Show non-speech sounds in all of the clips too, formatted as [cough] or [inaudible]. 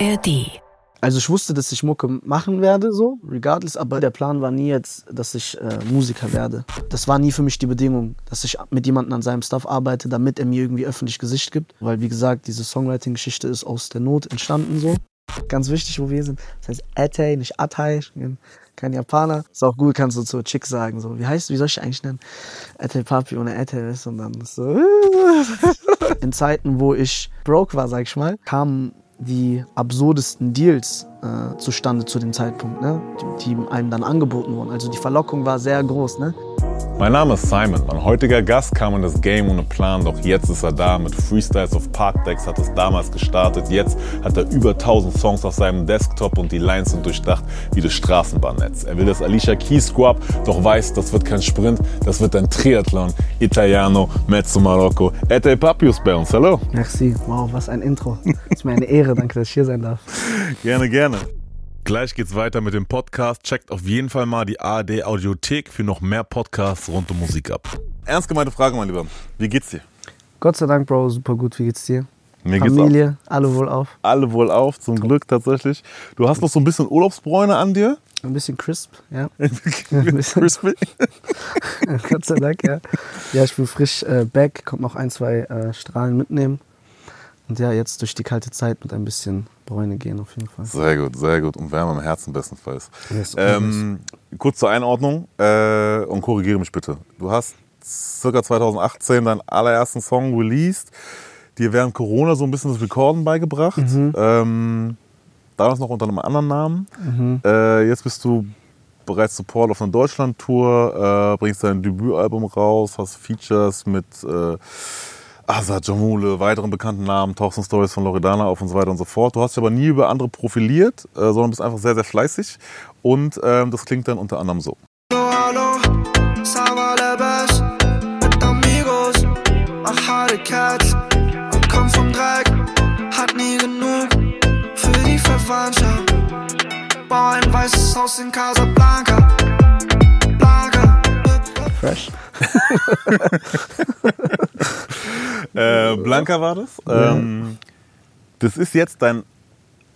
ARD. Also ich wusste, dass ich Mucke machen werde, so, regardless, aber der Plan war nie jetzt, dass ich äh, Musiker werde. Das war nie für mich die Bedingung, dass ich mit jemandem an seinem Stuff arbeite, damit er mir irgendwie öffentlich Gesicht gibt. Weil, wie gesagt, diese Songwriting-Geschichte ist aus der Not entstanden, so. Ganz wichtig, wo wir sind. Das heißt Atei, nicht Atei. Ich bin kein Japaner. Ist auch gut, kannst du zur Chick sagen. So, wie heißt, wie soll ich eigentlich nennen? Atei Papi ohne Atei ist und dann so. [laughs] In Zeiten, wo ich broke war, sag ich mal, kamen die absurdesten Deals äh, zustande zu dem Zeitpunkt, ne? die, die einem dann angeboten wurden. Also die Verlockung war sehr groß. Ne? Mein Name ist Simon. Mein heutiger Gast kam in das Game ohne Plan, doch jetzt ist er da. Mit Freestyles auf Parkdecks hat es damals gestartet. Jetzt hat er über 1000 Songs auf seinem Desktop und die Lines sind durchdacht wie das Straßenbahnnetz. Er will das Alicia Keys Squab, doch weiß, das wird kein Sprint, das wird ein Triathlon. Italiano, Mezzo Marocco. Ete Papius bei uns. Hallo. Merci. Wow, was ein Intro. ist mir eine Ehre. Danke, dass ich hier sein darf. Gerne, gerne. Gleich geht's weiter mit dem Podcast. Checkt auf jeden Fall mal die ARD Audiothek für noch mehr Podcasts rund um Musik ab. Ernst gemeinte Frage, mein Lieber. Wie geht's dir? Gott sei Dank, Bro, super gut. Wie geht's dir? Mir Familie, geht's alle wohl auf. auch. Alle wohl auf, zum Glück tatsächlich. Du hast noch so ein bisschen Urlaubsbräune an dir. Ein bisschen crisp, ja. [laughs] Ein bisschen. Crispy. [laughs] Gott sei Dank, ja. Ja, ich bin frisch äh, back, kommt noch ein, zwei äh, Strahlen mitnehmen. Und ja, jetzt durch die kalte Zeit mit ein bisschen Bräune gehen auf jeden Fall. Sehr gut, sehr gut. Und Wärme im Herzen bestenfalls. Yes, Ähm, kurz zur Einordnung äh, und korrigiere mich bitte. Du hast circa 2018 deinen allerersten Song released, dir während Corona so ein bisschen das Recorden beigebracht. Ähm, damals noch unter einem anderen Namen. Äh, jetzt bist du bereits Support auf einer Deutschland-Tour, äh, bringst dein Debütalbum raus, hast Features mit äh, Asa Jamule, weiteren bekannten Namen, tauchst in Stories von Loredana auf und so weiter und so fort. Du hast dich aber nie über andere profiliert, äh, sondern bist einfach sehr, sehr fleißig. Und ähm, das klingt dann unter anderem so. Bau ein weißes Haus in Casablanca, Blanca. Fresh. [laughs] Äh, Blanca war das. Ähm, das ist jetzt dein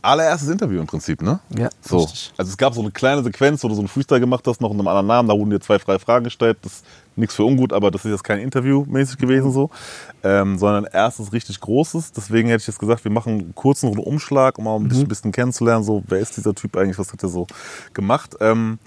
allererstes Interview im Prinzip, ne? Ja, So. richtig. Also es gab so eine kleine Sequenz, wo du so einen Freestyle gemacht hast, noch unter einem anderen Namen. Da wurden dir zwei freie Fragen gestellt. Das ist nichts für ungut, aber das ist jetzt kein Interview mäßig gewesen so, ähm, sondern erstes richtig großes. Deswegen hätte ich jetzt gesagt, wir machen einen kurzen Umschlag, um mal Mhm. dich ein bisschen kennenzulernen. So, wer ist dieser Typ eigentlich? Was hat er so gemacht? Ähm,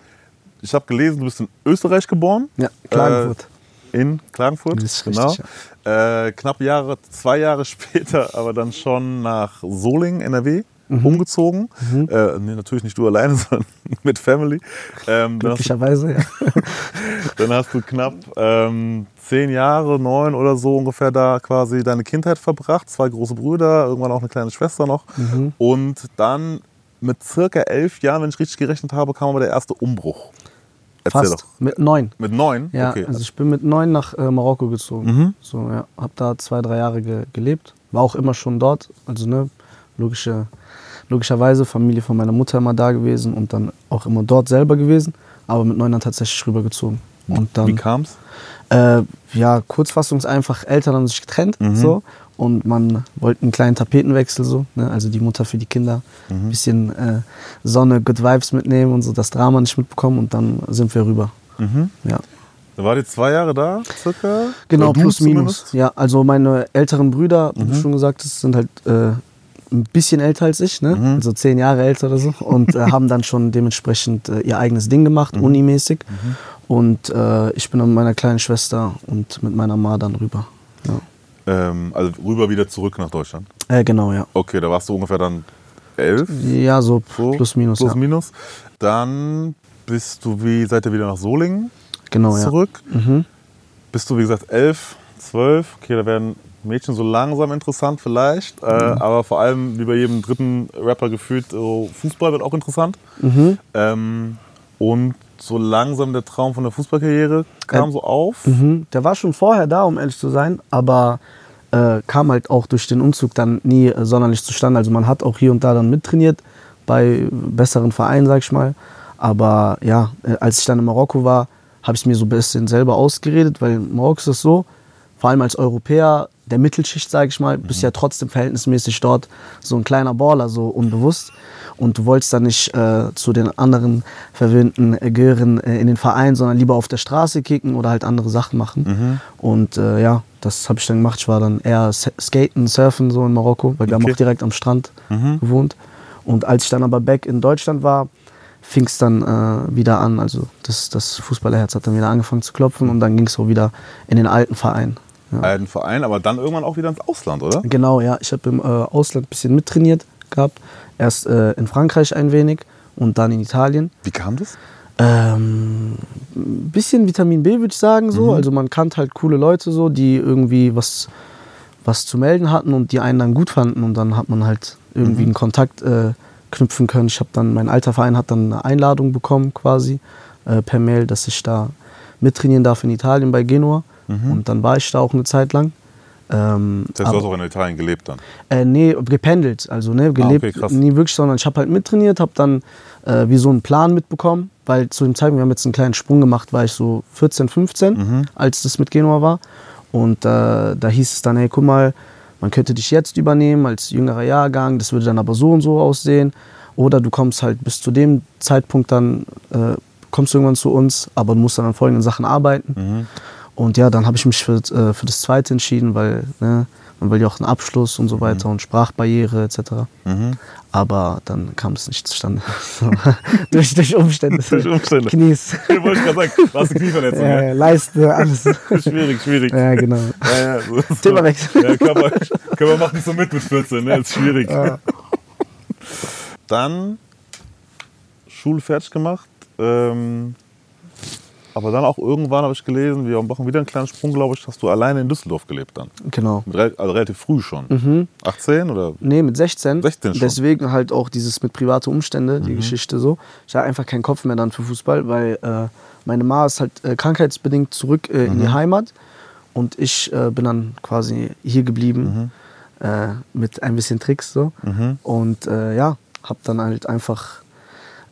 ich habe gelesen, du bist in Österreich geboren. Ja, Klagenfurt. Äh, in Klagenfurt, Das ist genau. richtig, äh, knapp Jahre, zwei Jahre [laughs] später, aber dann schon nach Solingen, NRW, Mhm. umgezogen. Äh, nee, natürlich nicht du alleine, [laughs] sondern mit Family. Ähm, dann, hast du, Glücklicherweise, ja. [laughs] dann hast du knapp ähm, zehn Jahre, neun oder so ungefähr da quasi deine Kindheit verbracht. Zwei große Brüder, irgendwann auch eine kleine Schwester noch. Mhm. Und dann mit circa elf Jahren, wenn ich richtig gerechnet habe, kam aber der erste Umbruch. Erzähl Fast. doch. Mit neun. Mit neun? Ja, okay. also ich bin mit neun nach äh, Marokko gezogen. Mhm. So, ja, hab da zwei, drei Jahre ge gelebt. War auch immer schon dort. Also, ne, logische, logischerweise Familie von meiner Mutter immer da gewesen und dann auch immer dort selber gewesen. Aber mit neun dann tatsächlich rübergezogen. Und dann, Wie kam's? äh, ja, Kurzfassung ist einfach, Eltern haben sich getrennt. Mhm. So, und man wollte einen kleinen Tapetenwechsel so. Ne? Also die Mutter für die Kinder. Mhm. Ein bisschen äh, Sonne, Good Vibes mitnehmen und so das Drama nicht mitbekommen. Und dann sind wir rüber. Mhm. Ja. Da war die zwei Jahre da, circa? Genau, plus minus. zumindest? Ja, also meine älteren Brüder, wie Mhm. du schon gesagt hast, sind halt äh, ein bisschen älter als ich, ne? Mhm. also zehn Jahre älter oder so. Und äh, haben dann schon dementsprechend äh, ihr eigenes Ding gemacht, Mhm. unimäßig. Und äh, ich bin dann mit meiner kleinen Schwester und mit meiner Ma dann rüber. Ja. Ähm, also rüber wieder zurück nach Deutschland. Äh, genau, ja. Okay, da warst du ungefähr dann elf. Ja, so, So, plus minus. Plus ja. minus. Dann bist du, wie seid ihr wieder nach Solingen Genau, ja. zurück? Mhm. Bist du, wie gesagt, elf, zwölf. Okay, da werden Mädchen so langsam interessant vielleicht. Äh, Mhm. aber vor allem, wie bei jedem dritten Rapper gefühlt, so Fußball wird auch interessant. Mhm. Ähm, und so langsam der Traum von der Fußballkarriere kam Äh, so auf. Mhm. Der war schon vorher da, um ehrlich zu sein, aber äh, kam halt auch durch den Umzug dann nie äh, sonderlich zustande. Also man hat auch hier und da dann mittrainiert bei besseren Vereinen, sag ich mal. Aber ja, äh, als ich dann in Marokko war, habe ich mir so ein bisschen selber ausgeredet, weil in Marokko ist es so, vor allem als Europäer, der Mittelschicht, sage ich mal, bist ja trotzdem verhältnismäßig dort so ein kleiner Baller, so unbewusst. Und du wolltest dann nicht äh, zu den anderen verwöhnten äh, Gören äh, in den Verein, sondern lieber auf der Straße kicken oder halt andere Sachen machen. Und äh, ja, das habe ich dann gemacht. Ich war dann eher Skaten, Surfen so in Marokko, weil wir haben Okay. auch direkt am Strand gewohnt. Und als ich dann aber back in Deutschland war, fing es dann äh, wieder an. Also das, das Fußballerherz hat dann wieder angefangen zu klopfen und dann ging es so wieder in den alten Verein. Ja. Alten Verein, aber dann irgendwann auch wieder ins Ausland, oder? Genau, ja. Ich habe im äh, Ausland ein bisschen mittrainiert gehabt. Erst äh, in Frankreich ein wenig und dann in Italien. Wie kam das? Ähm, ein bisschen Vitamin B, würde ich sagen. So. Also man kannte halt coole Leute, so, die irgendwie was, was zu melden hatten und die einen dann gut fanden. Und dann hat man halt irgendwie einen Kontakt äh, knüpfen können. Ich habe dann, mein alter Verein hat dann eine Einladung bekommen quasi äh, per Mail, dass ich da mittrainieren darf in Italien bei Genua. Und dann war ich da auch eine Zeit lang. Ähm, Das heißt, du hast auch in Italien gelebt dann. äh, nee, gependelt, also ne, gelebt, Ah, okay, krass. nie wirklich, sondern ich habe halt mittrainiert, habe dann äh, wie so einen Plan mitbekommen, weil zu dem Zeitpunkt, wir haben jetzt einen kleinen Sprung gemacht, war ich so 14, 15, Mhm. als das mit Genua war. Und äh, da hieß es dann, hey, guck mal, man könnte dich jetzt übernehmen als jüngerer Jahrgang, das würde dann aber so und so aussehen. Oder du kommst halt bis zu dem Zeitpunkt dann, äh, kommst du irgendwann zu uns, aber du musst dann an folgenden Sachen arbeiten. Mhm. Und ja, dann habe ich mich für, äh, für das zweite entschieden, weil ne, man will ja auch einen Abschluss und so Mhm. weiter und Sprachbarriere etc. Aber dann kam es nicht zustande. [laughs] durch, durch Umstände. [laughs] Durch Umstände. Knies. [laughs] Ich wollte gerade sagen, du hast eine Knieverletzung, Ja, ja? Leiste, alles. Schwierig, schwierig. ja, genau. Ja, ja, so, so. Themawechsel. Ja, Körper, Körper macht nicht so mit mit 14, ne? Ist schwierig. Dann Schule fertig gemacht. Ähm, aber dann auch irgendwann habe ich gelesen, wir machen wieder einen kleinen Sprung, glaube ich, hast du alleine in Düsseldorf gelebt dann. Genau. Rel- Also relativ früh schon. 18 oder? Nee, mit 16. 16 schon. Deswegen halt auch dieses mit private Umstände, Mhm. die Geschichte so. Ich hatte einfach keinen Kopf mehr dann für Fußball, weil äh, meine Ma ist halt äh, krankheitsbedingt zurück äh, in die Mhm. Heimat und ich äh, bin dann quasi hier geblieben Mhm. äh, mit ein bisschen Tricks so. Und äh, ja, hab dann halt einfach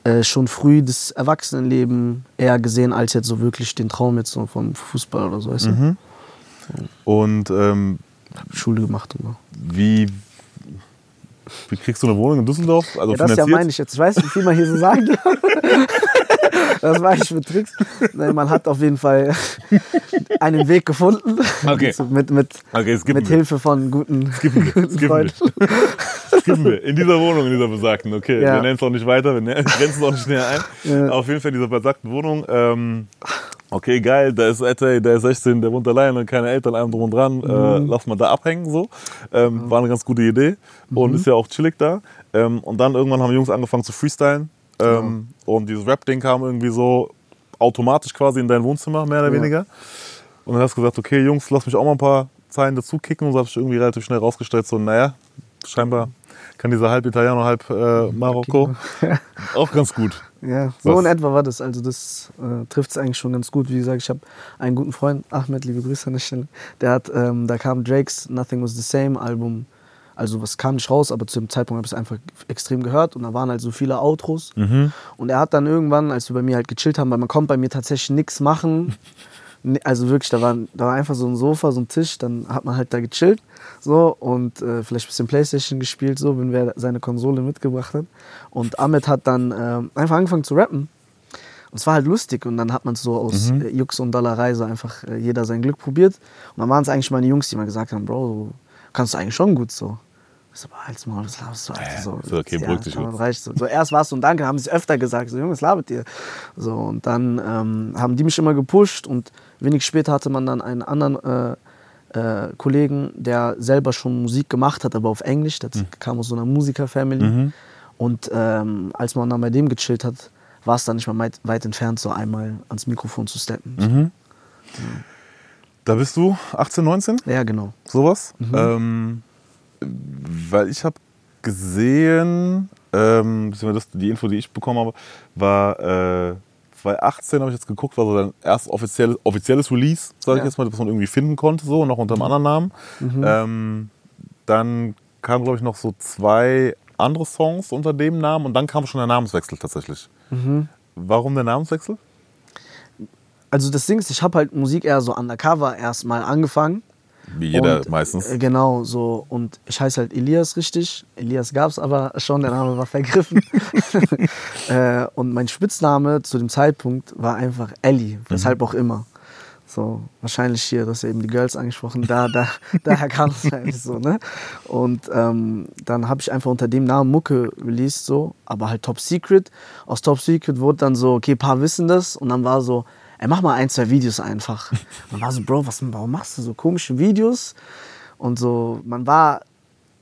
äh, schon früh das Erwachsenenleben eher gesehen, als jetzt so wirklich den Traum jetzt so vom Fußball oder so. Weißt du? Mhm. Und ähm, Schule gemacht und wie, wie kriegst du eine Wohnung in Düsseldorf? Also Ja, das ja meine ich jetzt. Ich weiß nicht, wie viel man hier so sagen darf. [laughs] Das war ich mit Tricks. Nein, man hat auf jeden Fall einen Weg gefunden. Okay. Mit, mit, Okay, mit. Hilfe von guten, Skippen guten skippen Freunden. wir. Skippen wir. In dieser Wohnung, in dieser besagten. Okay, Ja. wir nennen es auch nicht weiter, wir grenzen es auch nicht näher ein. Ja. Auf jeden Fall in dieser besagten Wohnung. Ähm, okay, geil, da ist Ette, der ist 16, der wohnt alleine, keine Eltern, allem drum und dran. Mhm. Äh, lass mal da abhängen, so. Ähm, War eine ganz gute Idee und Mhm. ist ja auch chillig da. Ähm, und dann irgendwann haben die Jungs angefangen zu freestylen. Ähm, Und dieses Rap-Ding kam irgendwie so automatisch quasi in dein Wohnzimmer, mehr oder Ja. weniger. Und dann hast du gesagt, okay, Jungs, lass mich auch mal ein paar Zeilen dazu kicken. Und so habe ich irgendwie relativ schnell rausgestellt, so, naja, scheinbar kann dieser halb Italiener, halb äh, Marokko [laughs] auch ganz gut. Ja, so Was? in etwa war das. Also das äh, trifft es eigentlich schon ganz gut. Wie gesagt, ich habe einen guten Freund, Ahmed, liebe Grüße an der Stelle. Der hat, ähm, da kam Drakes Nothing Was The Same Album. Also was kam nicht raus, aber zu dem Zeitpunkt habe ich es einfach extrem gehört und da waren halt so viele Outros. Und er hat dann irgendwann, als wir bei mir halt gechillt haben, weil man kommt bei mir tatsächlich nichts machen. [laughs] Ne- Also wirklich, da war, da war einfach so ein Sofa, so ein Tisch, dann hat man halt da gechillt so und äh, vielleicht ein bisschen Playstation gespielt, so, wenn wer seine Konsole mitgebracht hat. Und Ahmed hat dann ähm, einfach angefangen zu rappen. Und es war halt lustig und dann hat man so aus äh, Jux und Dollerei so einfach äh, jeder sein Glück probiert. Und dann waren es eigentlich meine Jungs, die mal gesagt haben, Bro, du kannst du eigentlich schon gut so. Ich so, aber halt's Maul, das laberst du, Alter. So, ist okay, beruhig dich reicht so. so. Erst warst du und danke, haben sie öfter gesagt, so Jungs, labert ihr. So, und dann ähm, haben die mich immer gepusht und wenig später hatte man dann einen anderen äh, äh, Kollegen, der selber schon Musik gemacht hat, aber auf Englisch. Der kam aus so einer Musiker-Family. Und ähm, als man dann bei dem gechillt hat, war es dann nicht mehr weit, weit entfernt, so einmal ans Mikrofon zu steppen. Da bist du 18, 19? Ja, genau. sowas. Ähm, weil ich habe gesehen, ähm, das, die Info, die ich bekommen habe, war äh, 2018 habe ich jetzt geguckt, war so dein erstes offizielles, offizielles Release, sage ich Ja. jetzt mal, was man irgendwie finden konnte, so, noch unter einem anderen Namen. Ähm, dann kamen, glaube ich, noch so zwei andere Songs unter dem Namen und dann kam schon der Namenswechsel tatsächlich. Warum der Namenswechsel? Also das Ding ist, ich habe halt Musik eher so undercover erstmal angefangen. Wie jeder Und, meistens. äh, Genau, so. Und ich heiße halt Elias richtig. Elias gab es aber schon, der Name war vergriffen. [laughs] [laughs] äh, und mein Spitzname zu dem Zeitpunkt war einfach Ellie, weshalb auch immer. So, wahrscheinlich hier, das ja eben die Girls angesprochen, da, da, [laughs] daher kam es eigentlich so, ne? Und ähm, dann habe ich einfach unter dem Namen Mucke released, so, aber halt Top Secret. Aus Top Secret wurde dann so, okay, paar wissen das und dann war so, ey, mach mal ein, zwei Videos einfach. [laughs] Dann war so, Bro, was, warum machst du so komische Videos? Und so, man war,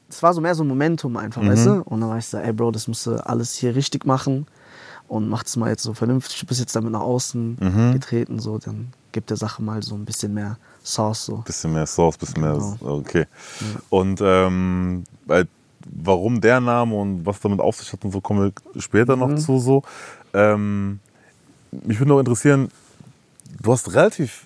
es war so mehr so ein Momentum einfach, weißt du? Und dann war ich so, ey Bro, das musst du alles hier richtig machen und mach das mal jetzt so vernünftig. Du bist jetzt damit nach außen getreten, so, dann gibt der Sache mal so ein bisschen mehr Sauce, so. Bisschen mehr Sauce, bisschen Genau. mehr. Okay. Und ähm, warum der Name und was damit auf sich hat und so, kommen wir später Mhm. noch zu. So. Ähm, mich würde noch interessieren, du hast relativ,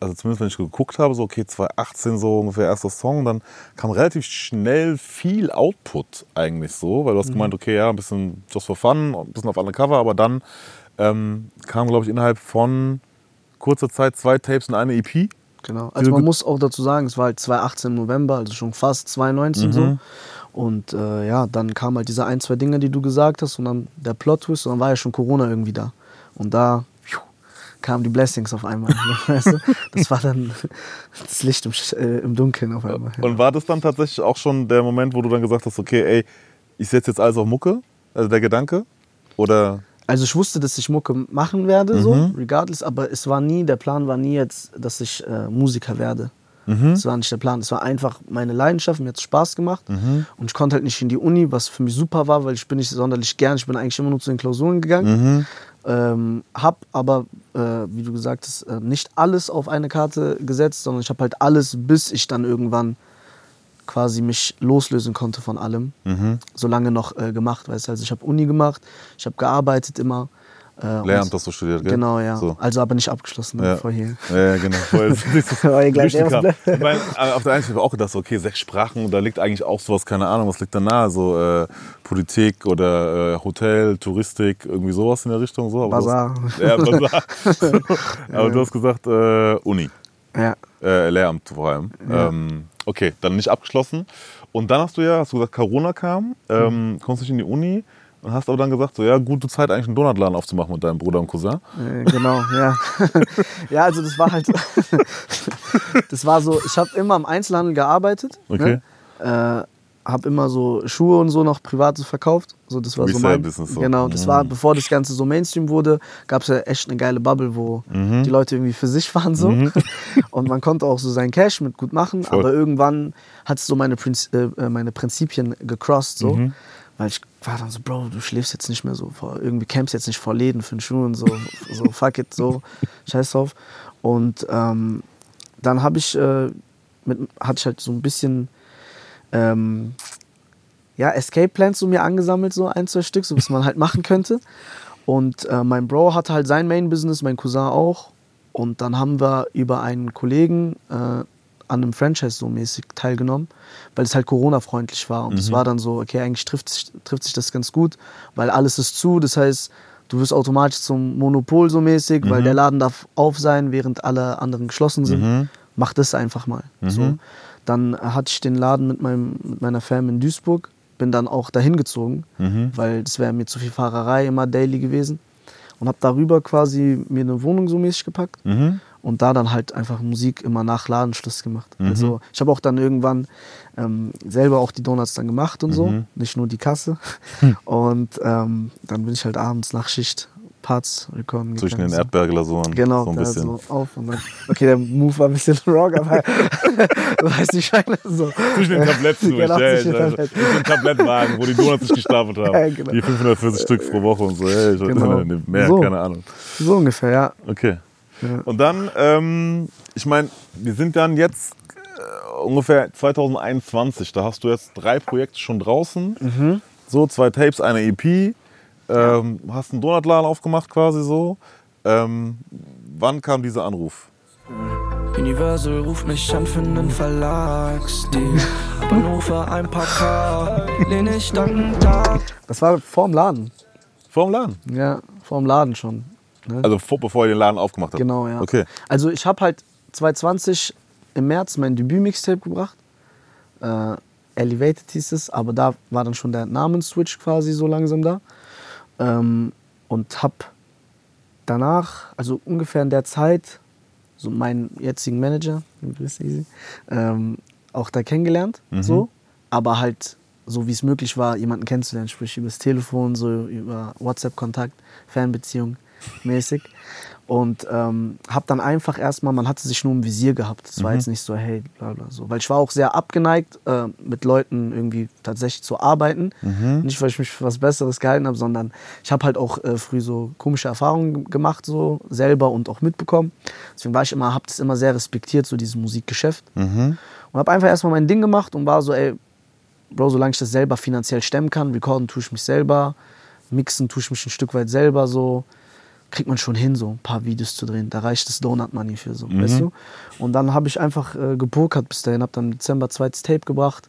also zumindest wenn ich geguckt habe, so okay, 2018 so ungefähr erster Song, dann kam relativ schnell viel Output eigentlich so, weil du hast Mhm. gemeint, okay, ja, ein bisschen just for fun, ein bisschen auf Undercover, aber dann ähm, kam, glaube ich, innerhalb von kurzer Zeit zwei Tapes und eine EP. Genau. Also man muss auch dazu sagen, es war halt 2018 im November, also schon fast 2019 so. Mhm. Und äh, ja, dann kamen halt diese ein, zwei Dinge, die du gesagt hast und dann der Plot-Twist und dann war ja schon Corona irgendwie da. Und da kamen die Blessings auf einmal. [laughs] weißt du? Das war dann [laughs] das Licht im, äh, im Dunkeln auf einmal. Ja. Und war das dann tatsächlich auch schon der Moment, wo du dann gesagt hast, okay, ey, ich setze jetzt alles auf Mucke? Also der Gedanke? Oder Also ich wusste, dass ich Mucke machen werde, so, Mhm. regardless, aber es war nie, der Plan war nie jetzt, dass ich äh, Musiker werde. Mhm. Das war nicht der Plan. Es war einfach meine Leidenschaft, mir hat es Spaß gemacht. Mhm. Und ich konnte halt nicht in die Uni, was für mich super war, weil ich bin nicht sonderlich gern. Ich bin eigentlich immer nur zu den Klausuren gegangen. Mhm. Ähm, hab aber, äh, wie du gesagt hast, äh, nicht alles auf eine Karte gesetzt, sondern ich habe halt alles, bis ich dann irgendwann quasi mich loslösen konnte von allem, Mhm. so lange noch äh, gemacht. Weißt? du. Also ich habe Uni gemacht, ich habe gearbeitet immer. Äh, Lehramt hast du studiert, gell? Genau, ja. So. Also aber nicht abgeschlossen ne, Ja. vor hier. Ja, ja, genau. Weil Weil durchkam. erst- Ich aber auf der einen Seite habe ich auch gedacht, okay, sechs Sprachen, da liegt eigentlich auch sowas, keine Ahnung, was liegt da nahe? So äh, Politik oder äh, Hotel, Touristik, irgendwie sowas in der Richtung. So. Aber Bazar. hast- Ja, Bazar. [laughs] aber du hast gesagt, äh, Uni. Ja. Äh, Lehramt vor allem. Ähm, okay, dann nicht abgeschlossen. Und dann hast du ja, hast du gesagt, Corona kam, ähm, kommst nicht in die Uni und hast aber dann gesagt, so ja, gute Zeit eigentlich einen Donutladen aufzumachen mit deinem Bruder und Cousin. Äh, genau, ja. [laughs] ja, also das war halt, [laughs] das war so, ich habe immer im Einzelhandel gearbeitet. Okay. Ne? Äh, habe immer so Schuhe und so noch privat so verkauft. So, das war so mein, Resale-Business so. Genau, das Mhm. war, bevor das Ganze so Mainstream wurde, gab es ja echt eine geile Bubble, wo Mhm. die Leute irgendwie für sich waren so. [laughs] Und man konnte auch so sein Cash mit gut machen, Voll. aber irgendwann hat es so meine, Prinz, äh, äh, meine Prinzipien gecrossed so. Weil ich war dann so, Bro, du schläfst jetzt nicht mehr so vor, irgendwie campst jetzt nicht vor Läden für den Schuh und so, [laughs] so fuck it, so, scheiß drauf. Und ähm, dann habe ich, äh, mit, hatte ich halt so ein bisschen, ähm, ja, Escape Plans so mir angesammelt, so ein, zwei Stück, so was man halt machen könnte. Und äh, mein Bro hatte halt sein Main-Business, mein Cousin auch. Und dann haben wir über einen Kollegen äh, an einem Franchise so mäßig teilgenommen, weil es halt Corona-freundlich war. Und es war dann so, okay, eigentlich trifft sich, trifft sich das ganz gut, weil alles ist zu. Das heißt, du wirst automatisch zum Monopol so mäßig, weil der Laden darf auf sein, während alle anderen geschlossen sind. Mach das einfach mal. So. Dann hatte ich den Laden mit, meinem, mit meiner Fam in Duisburg, bin dann auch dahin gezogen, weil das wäre mir zu viel Fahrerei immer daily gewesen. Und habe darüber quasi mir eine Wohnung so mäßig gepackt Mhm. Und da dann halt einfach Musik immer nach Ladenschluss gemacht. Also ich habe auch dann irgendwann ähm, selber auch die Donuts dann gemacht und so, nicht nur die Kasse. [laughs] Und ähm, dann bin ich halt abends nach Schicht Parts recorden Zwischen den gegangen, so. Erdbeerglasuren. Genau, so ein bisschen. so auf und dann, okay, der Move war ein bisschen [laughs] wrong, aber [laughs] du weißt nicht, ich meine, so. Zwischen den Tabletten durch, Genau, ja, zwischen den ja, Tabletten. Zwischen den Tablettenwagen, wo die Donuts sich gestapelt haben. Ja, genau. Die 540 Stück pro Woche und so. Ey, ich Genau. mehr, So. keine Ahnung. So ungefähr, ja. Okay. Ja. Und dann, ähm, ich meine, wir sind dann jetzt äh, ungefähr 2021. Da hast du jetzt drei Projekte schon draußen. Mhm. So, zwei Tapes, eine EP. Ähm, Hast einen Donutladen aufgemacht quasi so. Ähm, wann kam dieser Anruf? Universal ruft mich an für nen Verlagsdeal. [laughs] Nur für ein paar K. Lehn ich dankend ab. Das war vorm Laden. Vorm Laden. Ja, vorm Laden schon. Ne? Also vor, bevor ihr den Laden aufgemacht habt. Genau, ja. Okay. Also ich habe halt 2020 im März mein Debüt-Mixtape gebracht. Äh, Elevated hieß es, aber da war dann schon der Namensswitch quasi so langsam da. Ähm, und hab danach, also ungefähr in der Zeit, so meinen jetzigen Manager, ähm, auch da kennengelernt. So. Aber halt so, wie es möglich war, jemanden kennenzulernen, sprich übers Telefon, so über WhatsApp-Kontakt, Fernbeziehung mäßig. Und ähm, habe dann einfach erstmal, man hatte sich nur im Visier gehabt. Es war jetzt nicht so, hey, bla bla so. Weil ich war auch sehr abgeneigt, äh, mit Leuten irgendwie tatsächlich zu arbeiten. Nicht, weil ich mich für was Besseres gehalten habe, sondern ich habe halt auch äh, früh so komische Erfahrungen gemacht, so selber und auch mitbekommen. Deswegen war ich immer, habe das immer sehr respektiert, so dieses Musikgeschäft. Und habe einfach erstmal mein Ding gemacht und war so, ey, Bro, solange ich das selber finanziell stemmen kann, recorden tue ich mich selber, mixen tue ich mich ein Stück weit selber so, kriegt man schon hin, so ein paar Videos zu drehen. Da reicht das Donut Money für so, weißt du? Und dann habe ich einfach äh, gepokert bis dahin, habe dann im Dezember zweites Tape gebracht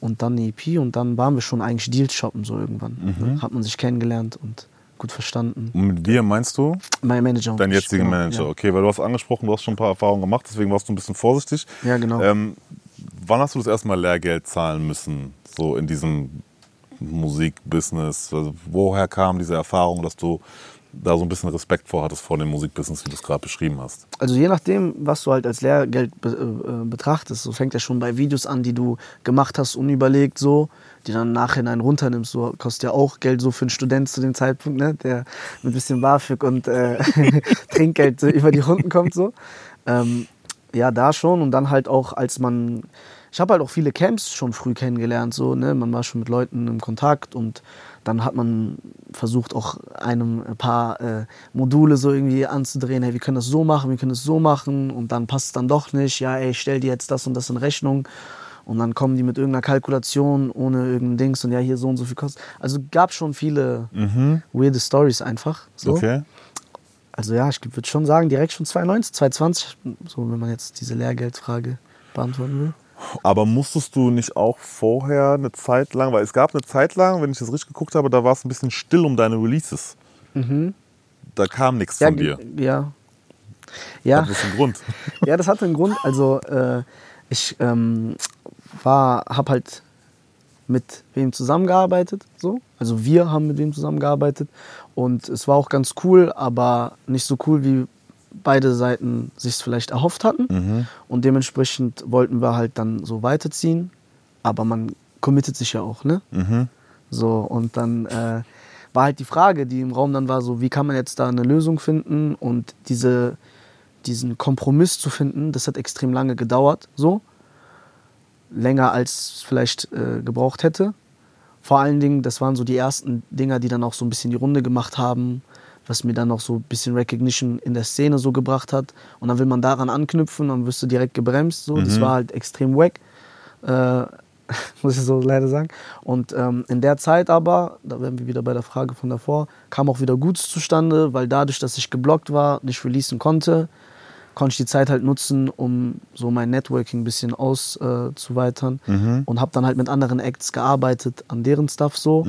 und dann eine EP und dann waren wir schon eigentlich Deals shoppen so irgendwann. Ne? Hat man sich kennengelernt und gut verstanden. Und mit wir meinst du Mein Manager ich, jetzigen genau, Manager? Ja. Okay, weil du hast angesprochen, du hast schon ein paar Erfahrungen gemacht, deswegen warst du ein bisschen vorsichtig. Ja, genau. Ähm, wann hast du das erste Mal Lehrgeld zahlen müssen, so in diesem Musikbusiness? Also, woher kam diese Erfahrung, dass du da so ein bisschen Respekt vor hattest vor dem Musikbusiness, wie du es gerade beschrieben hast? Also je nachdem, was du halt als Lehrgeld be äh, betrachtest, so fängt ja schon bei Videos an, die du gemacht hast, unüberlegt so, die dann im Nachhinein runternimmst, so kostet ja auch Geld so für einen Student zu dem Zeitpunkt, ne, der mit ein bisschen BAföG und äh, [laughs] Trinkgeld über die Runden kommt so. Ähm, ja, da schon und dann halt auch, als man, ich habe halt auch viele Camps schon früh kennengelernt, so, ne, man war schon mit Leuten im Kontakt und dann hat man versucht auch einem ein paar äh, Module so irgendwie anzudrehen, hey, wir können das so machen, wir können das so machen und dann passt es dann doch nicht, ja, ey, ich stell dir jetzt das und das in Rechnung und dann kommen die mit irgendeiner Kalkulation ohne irgendein Dings und ja, hier so und so viel kostet. Also gab schon viele weirde Stories einfach. So. Okay. Also ja, ich würde schon sagen, direkt schon 2019, 2020, so wenn man jetzt diese Lehrgeldfrage beantworten will. Aber musstest du nicht auch vorher eine Zeit lang, weil es gab eine Zeit lang, wenn ich das richtig geguckt habe, da war es ein bisschen still um deine Releases. Da kam nichts Ja, von dir. ja. Ja. Das ist ein Grund. [laughs] Ja, das hatte einen Grund. Also äh, ich ähm, war, habe halt mit wem zusammengearbeitet, so. Also wir haben mit wem zusammengearbeitet und es war auch ganz cool, aber nicht so cool, wie beide Seiten sich vielleicht erhofft hatten. Und dementsprechend wollten wir halt dann so weiterziehen, aber man committet sich ja auch, ne? So und dann äh, war halt die Frage, die im Raum dann war, so wie kann man jetzt da eine Lösung finden und diese diesen Kompromiss zu finden, das hat extrem lange gedauert, so. Länger als es vielleicht äh, gebraucht hätte. Vor allen Dingen, das waren so die ersten Dinger, die dann auch so ein bisschen die Runde gemacht haben, was mir dann noch so ein bisschen Recognition in der Szene so gebracht hat. Und dann will man daran anknüpfen, dann wirst du direkt gebremst. So. Das war halt extrem wack. Äh, [laughs] muss ich so leider sagen. Und ähm, in der Zeit aber, da wären wir wieder bei der Frage von davor, kam auch wieder Gutes zustande, weil dadurch, dass ich geblockt war, nicht releasen konnte, konnte ich die Zeit halt nutzen, um so mein Networking ein bisschen auszuweitern äh, und habe dann halt mit anderen Acts gearbeitet an deren Stuff so.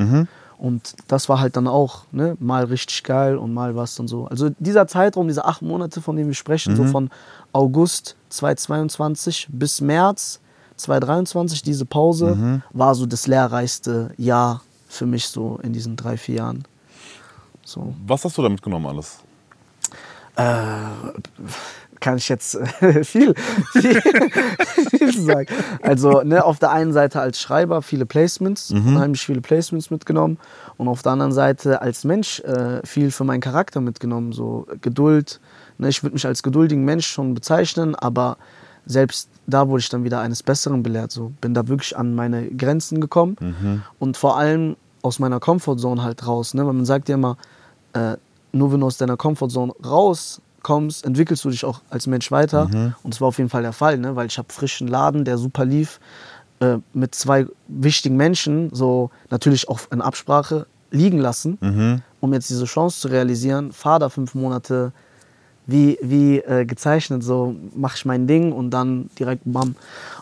Und das war halt dann auch ne, mal richtig geil und mal was dann so. Also dieser Zeitraum, diese acht Monate, von denen wir sprechen, so von August 2022 bis März 2023, diese Pause, war so das lehrreichste Jahr für mich so in diesen drei, vier Jahren. So. Was hast du da mitgenommen alles? Kann ich jetzt äh, [laughs] viel, viel, viel sagen. Also ne, auf der einen Seite als Schreiber viele Placements, unheimlich viele Placements mitgenommen und auf der anderen Seite als Mensch äh, viel für meinen Charakter mitgenommen, so Geduld. Ne, ich würde mich als geduldigen Mensch schon bezeichnen, aber selbst da wurde ich dann wieder eines Besseren belehrt. So bin da wirklich an meine Grenzen gekommen und vor allem aus meiner Comfortzone halt raus. Ne? Weil man sagt ja immer, äh, nur wenn du aus deiner Comfortzone rauskommst, entwickelst du dich auch als Mensch weiter. Und das war auf jeden Fall der Fall, ne? weil ich habe frischen Laden, der super lief, äh, mit zwei wichtigen Menschen, so natürlich auch in Absprache, liegen lassen, um jetzt diese Chance zu realisieren. Fahr da fünf Monate, wie, wie äh, gezeichnet, so mach ich mein Ding und dann direkt bam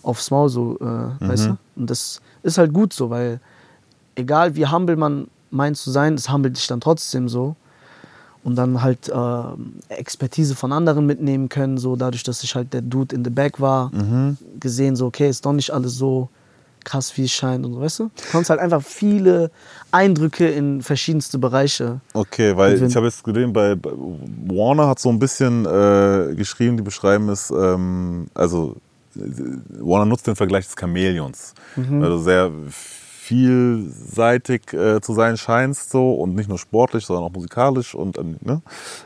aufs Maul, so, äh, weißt du? Und das ist halt gut so, weil egal wie humble man meint zu sein, es humbelt dich dann trotzdem so. Und dann halt äh, Expertise von anderen mitnehmen können, so dadurch, dass ich halt der Dude in the back war, gesehen so, okay, ist doch nicht alles so krass, wie es scheint und so, weißt du? Du kannst halt einfach viele Eindrücke in verschiedenste Bereiche. Okay, weil ich habe jetzt gesehen, bei, bei Warner hat so ein bisschen äh, geschrieben, die beschreiben es, ähm, also äh, Warner nutzt den Vergleich des Chamäleons. Mhm. Also sehr vielseitig äh, zu sein scheinst so und nicht nur sportlich, sondern auch musikalisch und äh, ne?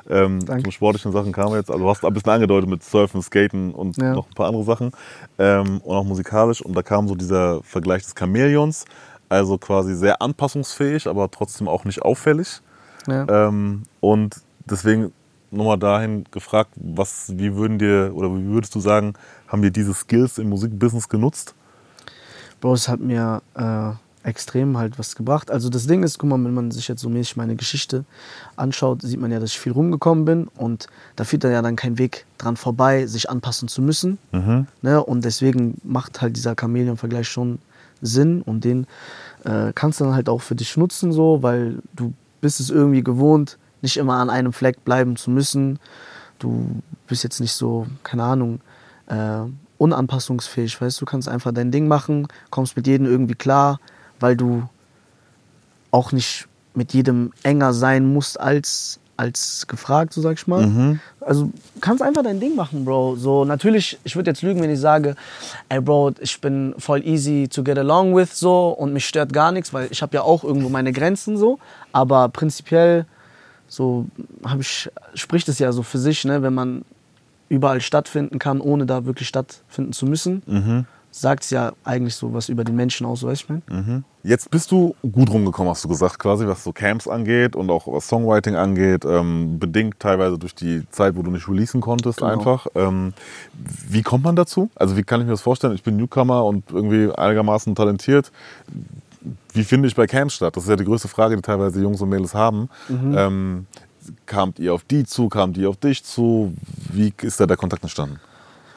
ähm, Danke. zum sportlichen Sachen kam jetzt, also du hast ein bisschen angedeutet mit Surfen, Skaten und Ja. noch ein paar andere Sachen ähm, und auch musikalisch und da kam so dieser Vergleich des Chamäleons, also quasi sehr anpassungsfähig, aber trotzdem auch nicht auffällig. Ja. Ähm, und deswegen nochmal dahin gefragt, was, wie würden dir oder wie würdest du sagen, haben dir diese Skills im Musikbusiness genutzt? Bro, es hat mir äh, extrem halt was gebracht. Also das Ding ist, guck mal, wenn man sich jetzt so mäßig meine Geschichte anschaut, sieht man ja, dass ich viel rumgekommen bin und da führt dann ja dann kein Weg dran vorbei, sich anpassen zu müssen. Ne? Und deswegen macht halt dieser Chamäleon-Vergleich schon Sinn und den äh, kannst du dann halt auch für dich nutzen, so, weil du bist es irgendwie gewohnt, nicht immer an einem Fleck bleiben zu müssen. Du bist jetzt nicht so, keine Ahnung, äh, unanpassungsfähig, weißt du, du kannst einfach dein Ding machen, kommst mit jedem irgendwie klar, weil du auch nicht mit jedem enger sein musst als, als gefragt, so sag ich mal. Also kannst einfach dein Ding machen, Bro. So natürlich, ich würde jetzt lügen, wenn ich sage, ey Bro, ich bin voll easy to get along with so und mich stört gar nichts, weil ich habe ja auch irgendwo meine Grenzen so. Aber prinzipiell so habe ich spricht es ja so für sich, ne, wenn man überall stattfinden kann, ohne da wirklich stattfinden zu müssen. Sagt es ja eigentlich so was über den Menschen aus, so weißt du, ich mein? Jetzt bist du gut rumgekommen, hast du gesagt, quasi, was so Camps angeht und auch was Songwriting angeht, ähm, bedingt teilweise durch die Zeit, wo du nicht releasen konntest Genau. einfach. Ähm, wie kommt man dazu? Also wie kann ich mir das vorstellen? Ich bin Newcomer und irgendwie einigermaßen talentiert. Wie finde ich bei Camps statt? Das ist ja die größte Frage, die teilweise Jungs und Mädels haben. Ähm, kamt ihr auf die zu? Kamt die auf dich zu? Wie ist da der Kontakt entstanden?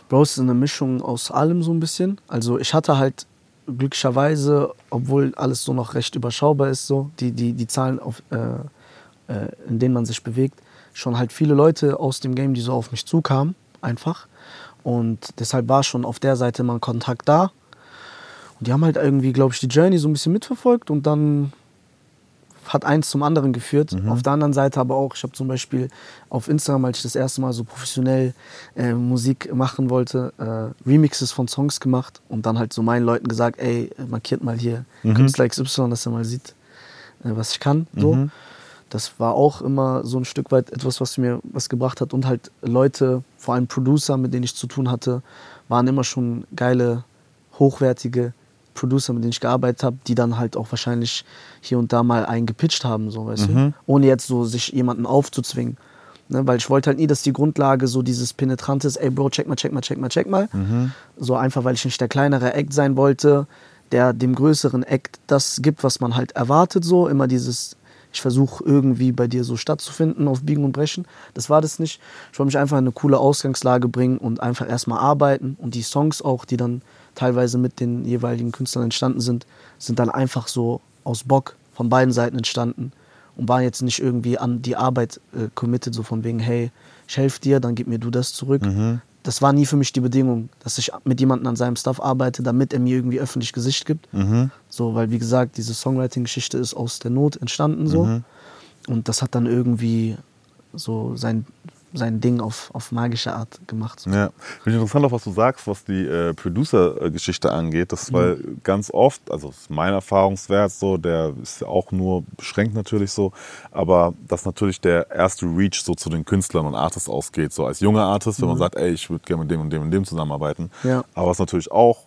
Bro, es ist eine Mischung aus allem so ein bisschen. Also ich hatte halt glücklicherweise, obwohl alles so noch recht überschaubar ist, so die, die, die Zahlen, auf, äh, äh, in denen man sich bewegt, schon halt viele Leute aus dem Game, die so auf mich zukamen, einfach. Und deshalb war schon auf der Seite mal Kontakt da. Und die haben halt irgendwie, glaube ich, die Journey so ein bisschen mitverfolgt und dann hat eins zum anderen geführt. Auf der anderen Seite aber auch, ich habe zum Beispiel auf Instagram, als ich das erste Mal so professionell äh, Musik machen wollte, äh, Remixes von Songs gemacht und dann halt so meinen Leuten gesagt, ey, markiert mal hier Künstler XY, dass er mal sieht, äh, was ich kann. So. Das war auch immer so ein Stück weit etwas, was mir was gebracht hat. Und halt Leute, vor allem Producer, mit denen ich zu tun hatte, waren immer schon geile, hochwertige Producer, mit denen ich gearbeitet habe, die dann halt auch wahrscheinlich hier und da mal einen gepitcht haben, so weißt du? Ohne jetzt so sich jemanden aufzuzwingen. Ne, weil ich wollte halt nie, dass die Grundlage so dieses Penetrantes, ey Bro, check mal, check mal, check mal, check mal. So einfach, weil ich nicht der kleinere Act sein wollte, der dem größeren Act das gibt, was man halt erwartet, so. Immer dieses, ich versuche irgendwie bei dir so stattzufinden auf Biegen und Brechen. Das war das nicht. Ich wollte mich einfach in eine coole Ausgangslage bringen und einfach erstmal arbeiten. Und die Songs auch, die dann teilweise mit den jeweiligen Künstlern entstanden sind, sind dann einfach so aus Bock von beiden Seiten entstanden und waren jetzt nicht irgendwie an die Arbeit äh, committed, so von wegen, hey, ich helfe dir, dann gib mir du das zurück. Das war nie für mich die Bedingung, dass ich mit jemandem an seinem Stuff arbeite, damit er mir irgendwie öffentlich Gesicht gibt. So, weil wie gesagt, diese Songwriting-Geschichte ist aus der Not entstanden so. Und das hat dann irgendwie so sein, sein Ding auf, auf magische Art gemacht. So. Ja, finde ich interessant auch, was du sagst, was die äh, Producer-Geschichte angeht. Das weil ganz oft, also ist mein Erfahrungswert so, der ist ja auch nur beschränkt natürlich so, aber dass natürlich der erste Reach so zu den Künstlern und Artists ausgeht, so als junger Artist, wenn man sagt, ey, ich würde gerne mit dem und dem und dem zusammenarbeiten. Ja. Aber was natürlich auch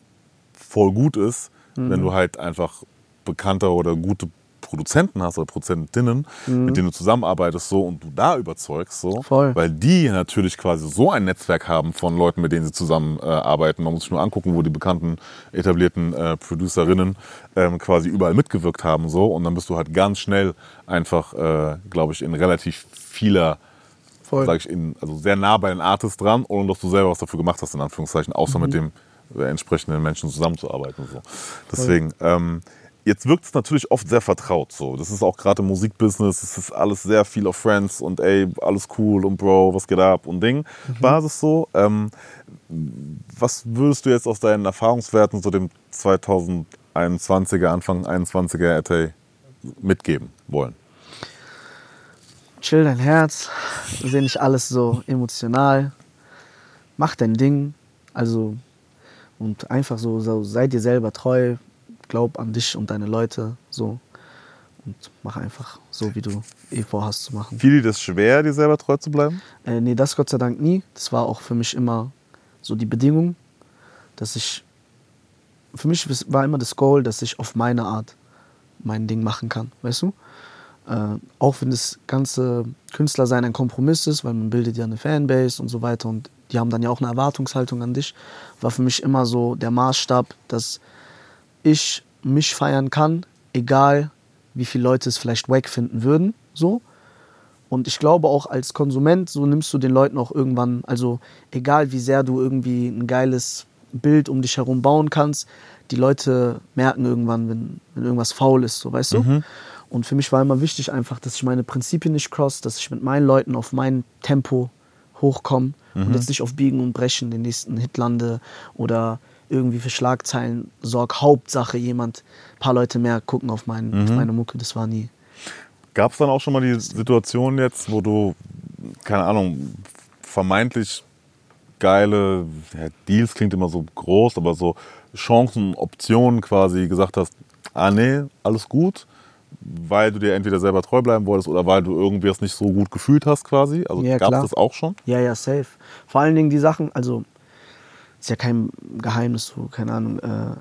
voll gut ist, wenn du halt einfach bekannte oder gute Produzenten hast oder Produzentinnen, mit denen du zusammenarbeitest so und du da überzeugst so, Voll. weil die natürlich quasi so ein Netzwerk haben von Leuten, mit denen sie zusammenarbeiten. Äh. Man muss sich nur angucken, wo die bekannten etablierten äh, Producerinnen ähm, quasi überall mitgewirkt haben so und dann bist du halt ganz schnell einfach, äh, glaube ich, in relativ vieler Voll. sag ich, in, also sehr nah bei den Artists dran, ohne dass du selber was dafür gemacht hast, in Anführungszeichen, außer mit dem äh, entsprechenden Menschen zusammenzuarbeiten. So. Deswegen, ähm, Jetzt wirkt es natürlich oft sehr vertraut so. Das ist auch gerade im Musikbusiness, es ist alles sehr viel auf Friends und ey, alles cool und Bro, was geht ab und Ding. Basis so. Ähm, was würdest du jetzt aus deinen Erfahrungswerten zu dem 2021er, Anfang 21er RT mitgeben wollen? Chill dein Herz, seh nicht alles so emotional. Mach dein Ding. Also, und einfach so, so sei dir selber treu. Glaub an dich und deine Leute. So. Und mach einfach so, wie du eh vorhast zu machen. Fiel dir das schwer, dir selber treu zu bleiben? Äh, nee, das Gott sei Dank nie. Das war auch für mich immer so die Bedingung, dass ich. Für mich war immer das Goal, dass ich auf meine Art mein Ding machen kann, weißt du? Äh, auch wenn das ganze Künstlersein ein Kompromiss ist, weil man bildet ja eine Fanbase und so weiter und die haben dann ja auch eine Erwartungshaltung an dich, war für mich immer so der Maßstab, dass ich mich feiern kann, egal wie viele Leute es vielleicht wack finden würden, so. Und ich glaube auch als Konsument, so nimmst du den Leuten auch irgendwann, also egal wie sehr du irgendwie ein geiles Bild um dich herum bauen kannst, die Leute merken irgendwann, wenn, wenn irgendwas faul ist, so weißt du. Und für mich war immer wichtig einfach, dass ich meine Prinzipien nicht cross, dass ich mit meinen Leuten auf mein Tempo hochkomme und jetzt nicht auf Biegen und Brechen den nächsten Hit lande oder irgendwie für Schlagzeilen sorg. Hauptsache jemand, ein paar Leute mehr gucken auf, mein, auf meine Mucke, das war nie. Gab es dann auch schon mal die Situation jetzt, wo du, keine Ahnung, vermeintlich geile ja, Deals klingt immer so groß, aber so Chancen, Optionen quasi gesagt hast, ah nee, alles gut, weil du dir entweder selber treu bleiben wolltest oder weil du irgendwie es nicht so gut gefühlt hast quasi. Also Ja, gab es das auch schon? Ja, ja, safe. Vor allen Dingen die Sachen, also ist ja kein Geheimnis, so, keine Ahnung, äh,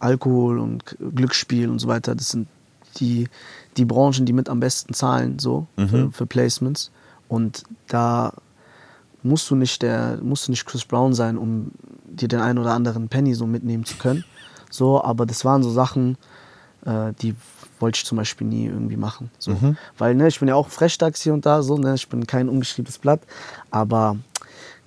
Alkohol und Glücksspiel und so weiter, das sind die, die Branchen, die mit am besten zahlen, so, für, für Placements. Und da musst du nicht der, musst du nicht Chris Brown sein, um dir den einen oder anderen Penny so mitnehmen zu können. So, aber das waren so Sachen, äh, die wollte ich zum Beispiel nie irgendwie machen. So. Weil, ne, ich bin ja auch Frechdachs hier und da, so, ne, ich bin kein ungeschriebenes Blatt, aber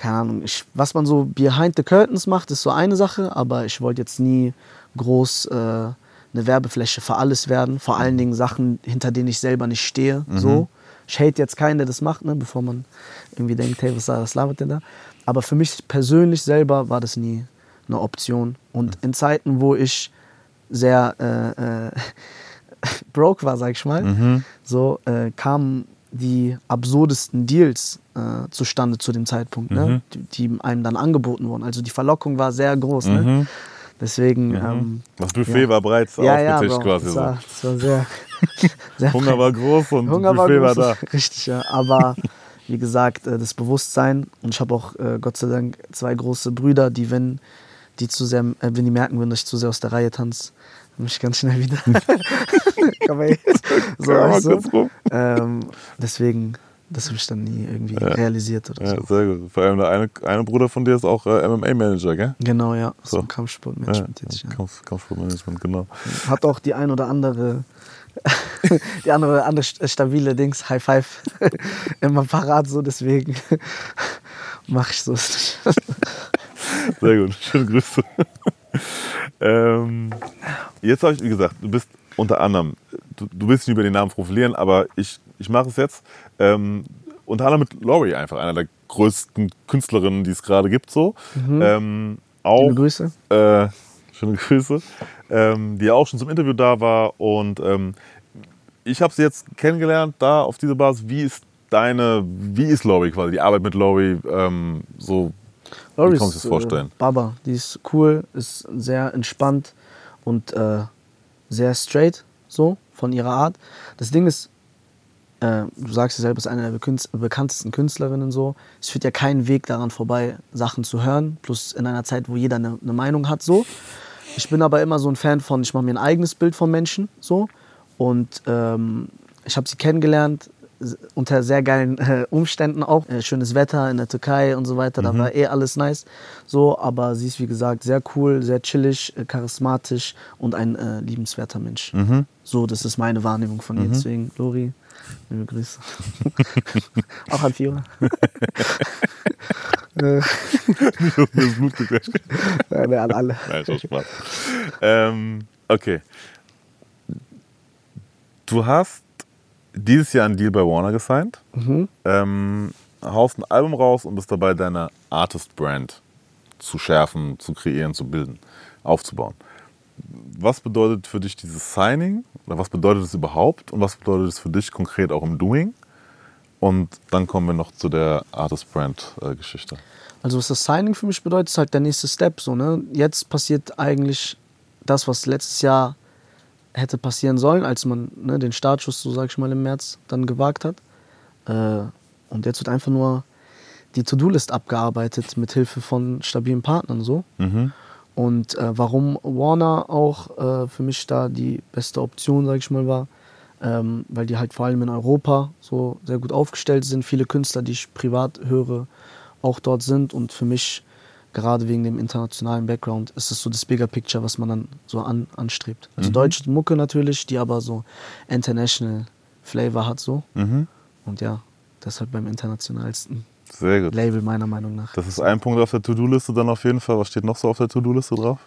keine Ahnung, ich, was man so behind the curtains macht, ist so eine Sache, aber ich wollte jetzt nie groß äh, eine Werbefläche für alles werden. Vor allen Dingen Sachen, hinter denen ich selber nicht stehe. So. Ich hate jetzt keinen, der das macht, ne, bevor man irgendwie denkt, hey, was, was labert der da? Aber für mich persönlich selber war das nie eine Option. Und in Zeiten, wo ich sehr äh, äh, [laughs] broke war, sag ich mal, so äh, kamen die absurdesten Deals äh, zustande zu dem Zeitpunkt, ne? die, die einem dann angeboten wurden. Also die Verlockung war sehr groß. Ne? Deswegen. Ähm, Das Buffet ja. war bereits ja, ja, aufgetischt Bro, quasi das war, das war sehr, [laughs] sehr Hunger war groß und Hunger war, Buffet war, groß, da. [laughs] Richtig, ja. Aber wie gesagt, äh, das Bewusstsein und ich habe auch äh, Gott sei Dank zwei große Brüder, die wenn die zu sehr, äh, wenn die merken würden, dass ich zu sehr aus der Reihe tanze, mich ganz schnell wieder. [laughs] Komm her. [laughs] so, weißt du? kurz rum. ähm, deswegen, das habe ich dann nie irgendwie realisiert oder Ja, so. sehr gut. Vor allem der eine, eine Bruder von dir ist auch äh, MMA-Manager, gell? Genau, ja. So, So. ein Kampfsportmanagement tätig. Ja. Kampf, Kampfsportmanagement, genau. Hat auch die ein oder andere, [laughs] die andere, andere st- stabile Dings, High Five, immer parat, so deswegen mache ich so. Sehr gut, schöne Grüße. Ähm, jetzt habe ich, wie gesagt, du bist unter anderem, du, du willst nicht über den Namen profilieren, aber ich, ich mache es jetzt. Ähm, unter anderem mit Laurie einfach, einer der größten Künstlerinnen, die es gerade gibt, so. Ähm, auch, Liebe Grüße. Äh, [laughs] schöne Grüße. Ähm, die auch schon zum Interview da war. Und ähm, ich habe sie jetzt kennengelernt, da auf dieser Basis. Wie ist deine, wie ist Laurie quasi, die Arbeit mit Laurie ähm, so? Laurie Wie kannst du dir das vorstellen? Äh, Baba, die ist cool, ist sehr entspannt und äh, sehr straight, so von ihrer Art. Das Ding ist, äh, du sagst ja selber, ist eine der bekanntesten Künstlerinnen so. Es führt ja keinen Weg daran vorbei, Sachen zu hören, plus in einer Zeit, wo jeder eine, eine Meinung hat, so. Ich bin aber immer so ein Fan von, ich mache mir ein eigenes Bild von Menschen, so. Und ähm, ich habe sie kennengelernt, unter sehr geilen äh, Umständen auch. Äh, schönes Wetter in der Türkei und so weiter, da war eh alles nice. So, aber sie ist wie gesagt sehr cool, sehr chillig, äh, charismatisch und ein äh, liebenswerter Mensch. So, das ist meine Wahrnehmung von ihr. Deswegen, Lori, liebe Grüße. [laughs] auch an. [laughs] Mir ist das Blut gequetscht. Nein, an alle. Nein, ist auch Spaß. ähm, okay. Du hast dieses Jahr einen Deal bei Warner gesigned, Mhm. ähm, haust ein Album raus und bist dabei, deine Artist-Brand zu schärfen, zu kreieren, zu bilden, aufzubauen. Was bedeutet für dich dieses Signing? Oder was bedeutet es überhaupt? Und was bedeutet es für dich konkret auch im Doing? Und dann kommen wir noch zu der Artist-Brand-Geschichte. Also was das Signing für mich bedeutet, ist halt der nächste Step. So, ne? Jetzt passiert eigentlich das, was letztes Jahr hätte passieren sollen, als man ne, den Startschuss, so sag ich mal, im März dann gewagt hat. Äh, und jetzt wird einfach nur die To-Do-List abgearbeitet mit Hilfe von stabilen Partnern so. Und äh, warum Warner auch äh, für mich da die beste Option, sag ich mal, war, ähm, weil die halt vor allem in Europa so sehr gut aufgestellt sind. Viele Künstler, die ich privat höre, auch dort sind. Und für mich, gerade wegen dem internationalen Background, ist es so das Bigger Picture, was man dann so an, anstrebt. Also deutsche Mucke natürlich, die aber so international Flavor hat so. Und ja, deshalb beim internationalsten Sehr gut. Label meiner Meinung nach. Das ist ein Punkt auf der To-Do-Liste dann auf jeden Fall. Was steht noch so auf der To-Do-Liste drauf?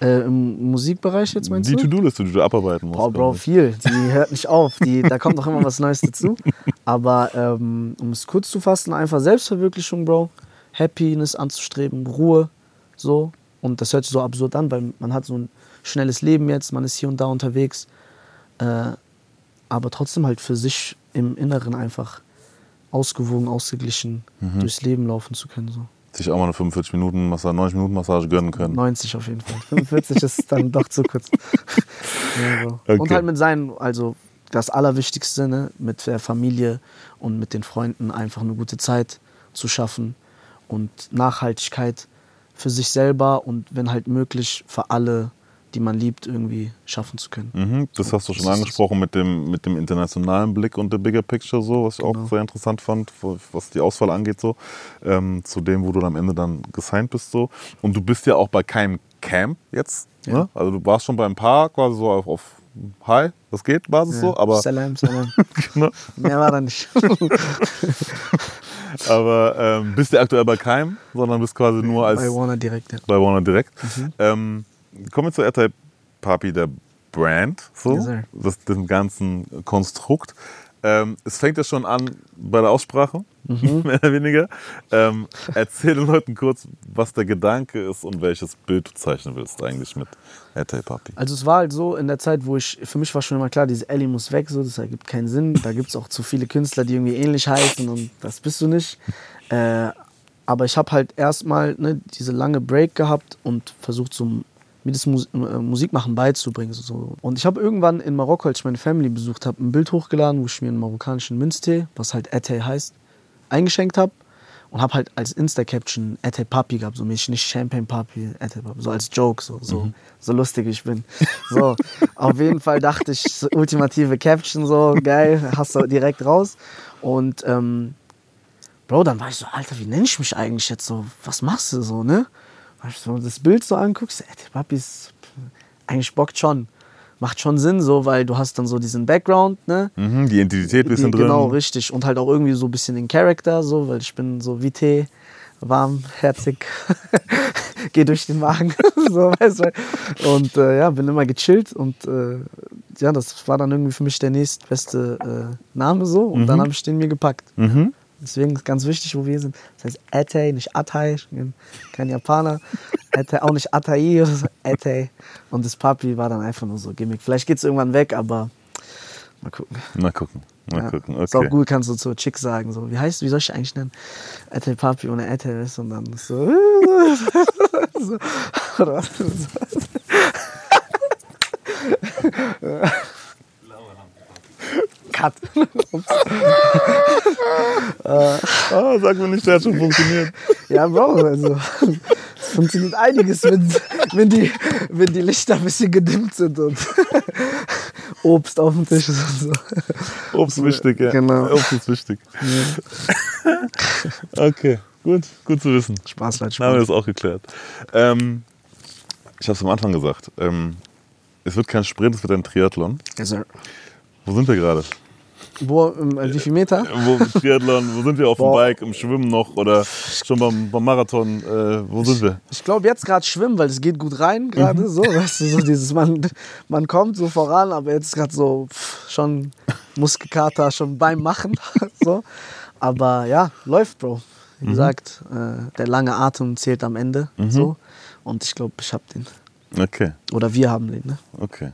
Äh, Im Musikbereich jetzt meinst Die du? To-Do-Liste, die du abarbeiten musst. Boah, Bro, viel. Die [laughs] hört nicht auf. Die, da kommt noch immer was Neues dazu. [laughs] Aber ähm, um es kurz zu fassen, einfach Selbstverwirklichung, Bro. Happiness anzustreben, Ruhe, so. Und das hört sich so absurd an, weil man hat so ein schnelles Leben jetzt, man ist hier und da unterwegs. Äh, aber trotzdem halt für sich im Inneren einfach ausgewogen, ausgeglichen Mhm. durchs Leben laufen zu können. So. Sich auch mal eine 45 Minuten Massage, 90 Minuten Massage gönnen können. 90 auf jeden Fall. 45 ist dann [laughs] doch zu kurz. [laughs] ja, so. Und Okay. halt mit seinen, also das Allerwichtigste, ne, mit der Familie und mit den Freunden einfach eine gute Zeit zu schaffen und Nachhaltigkeit für sich selber und wenn halt möglich für alle, die man liebt, irgendwie schaffen zu können. Mhm, das hast du schon angesprochen mit dem, mit dem internationalen Blick und der Bigger Picture, so, was ich Genau. auch sehr interessant fand, was die Auswahl angeht, so, ähm, zu dem, wo du dann am Ende dann gesigned bist. So. Und du bist ja auch bei keinem Camp jetzt. Ja. Ne? Also du warst schon bei ein paar quasi so auf, auf Hi, das geht, Basis so, aber, Salam, [laughs] salam. ne? Mehr war da nicht. [laughs] aber ähm, bist ja aktuell bei keinem, sondern bist quasi nur als Bei Warner direkt, ja. bei Warner direkt. Mhm. Ähm, kommen wir zu AirType Papi, der Brand, so, Yes, das, dem ganzen Konstrukt. Ähm, es fängt ja schon an bei der Aussprache, Mhm. [laughs] mehr oder weniger. Ähm, erzähl den Leuten kurz, was der Gedanke ist und welches Bild du zeichnen willst eigentlich mit AirType Papi. Also es war halt so in der Zeit, wo ich, für mich war schon immer klar, diese Ellie muss weg, so, das ergibt keinen Sinn. Da gibt es auch zu viele Künstler, die irgendwie ähnlich heißen und das bist du nicht. Äh, aber ich habe halt erstmal ne, diese lange Break gehabt und versucht, so mir das Mus äh, Musikmachen beizubringen. So. Und ich habe irgendwann in Marokko, als ich meine Family besucht habe, ein Bild hochgeladen, wo ich mir einen marokkanischen Minztee, was halt Ete heißt, eingeschenkt habe. Und habe halt als Insta-Caption Ete Papi gehabt, so mäßig nicht Champagne Papi, Ete Papi, so als Joke, so, so, so lustig ich bin. [laughs] So, auf jeden Fall dachte ich, so ultimative Caption, so geil, hast du direkt raus. Und ähm, Bro, dann war ich so, Alter, wie nenne ich mich eigentlich jetzt so? Was machst du so, ne? Ich so das Bild so anguckst, ey, der Papi ist eigentlich bockt schon. Macht schon Sinn so, weil du hast dann so diesen Background, ne? Mhm, die Identität ein bisschen Die- Genau, drin. richtig. Und halt auch irgendwie so ein bisschen den Charakter, so, weil ich bin so wie Tee, warmherzig, [laughs] geh durch den Magen, [laughs] so, weißt du. Und äh, ja, bin immer gechillt und äh, ja, das war dann irgendwie für mich der nächstbeste äh, Name so und dann habe ich den mir gepackt. Mhm. Deswegen ist ganz wichtig, wo wir sind. Das heißt Ete, nicht Atai, ich bin kein Japaner. Ete, auch nicht Atai, oder so, Ete. Und das Papi war dann einfach nur so Gimmick. Vielleicht geht es irgendwann weg, aber mal gucken. Mal gucken. Mal Ja. gucken. Ist auch Okay. gut, kannst du zur Chick sagen. So, wie heißt, wie soll ich eigentlich nennen? Ete Papi ohne Ete, weißt du? Und dann ist so. [laughs] so oder [laughs] Cut. Ah, sag mir nicht, der hat schon [laughs] funktioniert. Ja, Bro, also es funktioniert einiges, wenn, wenn, die, wenn die Lichter ein bisschen gedimmt sind und [laughs] Obst auf dem Tisch ist und so. Obst wichtig, ja. Genau. Obst ist wichtig. okay, gut, gut zu wissen. Spaß, Leute, Dann haben wir Spaß. das auch geklärt. Ähm, ich habe es am Anfang gesagt. Ähm, es wird kein Sprint, es wird ein Triathlon. Yes, sir. Wo sind wir gerade? Wo, ähm, wie viel Meter? Wo Triathlon, wo sind wir auf dem Boah. Bike, im Schwimmen noch oder schon beim, beim Marathon? Äh, wo sind wir? Ich glaube jetzt gerade schwimmen, weil es geht gut rein gerade so, weißt du, so dieses man, man kommt so voran, aber jetzt gerade so pff, schon Muskelkater schon beim Machen [laughs] so. Aber ja, läuft, Bro. Wie gesagt, äh, der lange Atem zählt am Ende so und ich glaube, ich habe den Okay, oder wir haben den, ne? okay.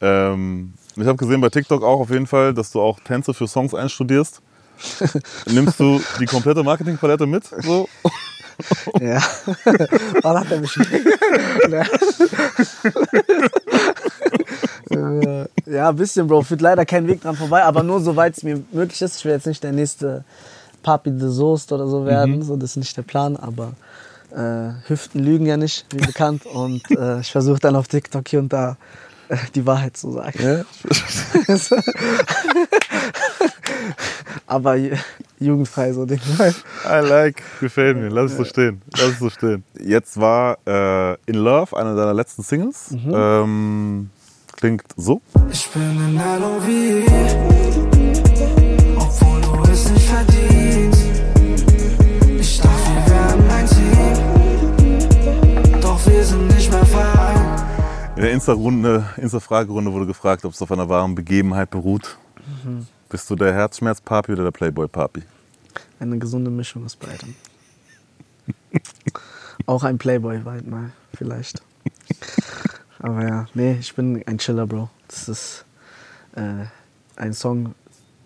Ähm, ich habe gesehen bei TikTok auch auf jeden Fall, dass du auch Tänze für Songs einstudierst. [laughs] Nimmst du die komplette Marketingpalette mit? So? [laughs] Ja. [laughs] Wann hat er mich Ja, ein bisschen, Bro. Führt leider kein Weg dran vorbei, aber nur soweit es mir möglich ist. Ich will jetzt nicht der nächste Papi de Soest oder so werden. So, das ist nicht der Plan, aber äh, Hüften lügen ja nicht, wie bekannt. Und äh, ich versuche dann auf TikTok hier und da [laughs] die Wahrheit zu sagen. [laughs] aber ju- jugendfrei so Ding. I like, gefällt mir. Lass es so stehen. Lass es so stehen. Jetzt war äh, In Love, eine deiner letzten Singles. Ähm, klingt so. Ich bin in LOV, der Insta-Runde, Insta-Fragerunde wurde gefragt, ob es auf einer wahren Begebenheit beruht. Bist du der Herzschmerz-Papi oder der Playboy-Papi? Eine gesunde Mischung aus beidem. [laughs] Auch ein Playboy weit mal, vielleicht. Aber ja, nee, ich bin ein Chiller, Bro. Das ist äh, ein Song,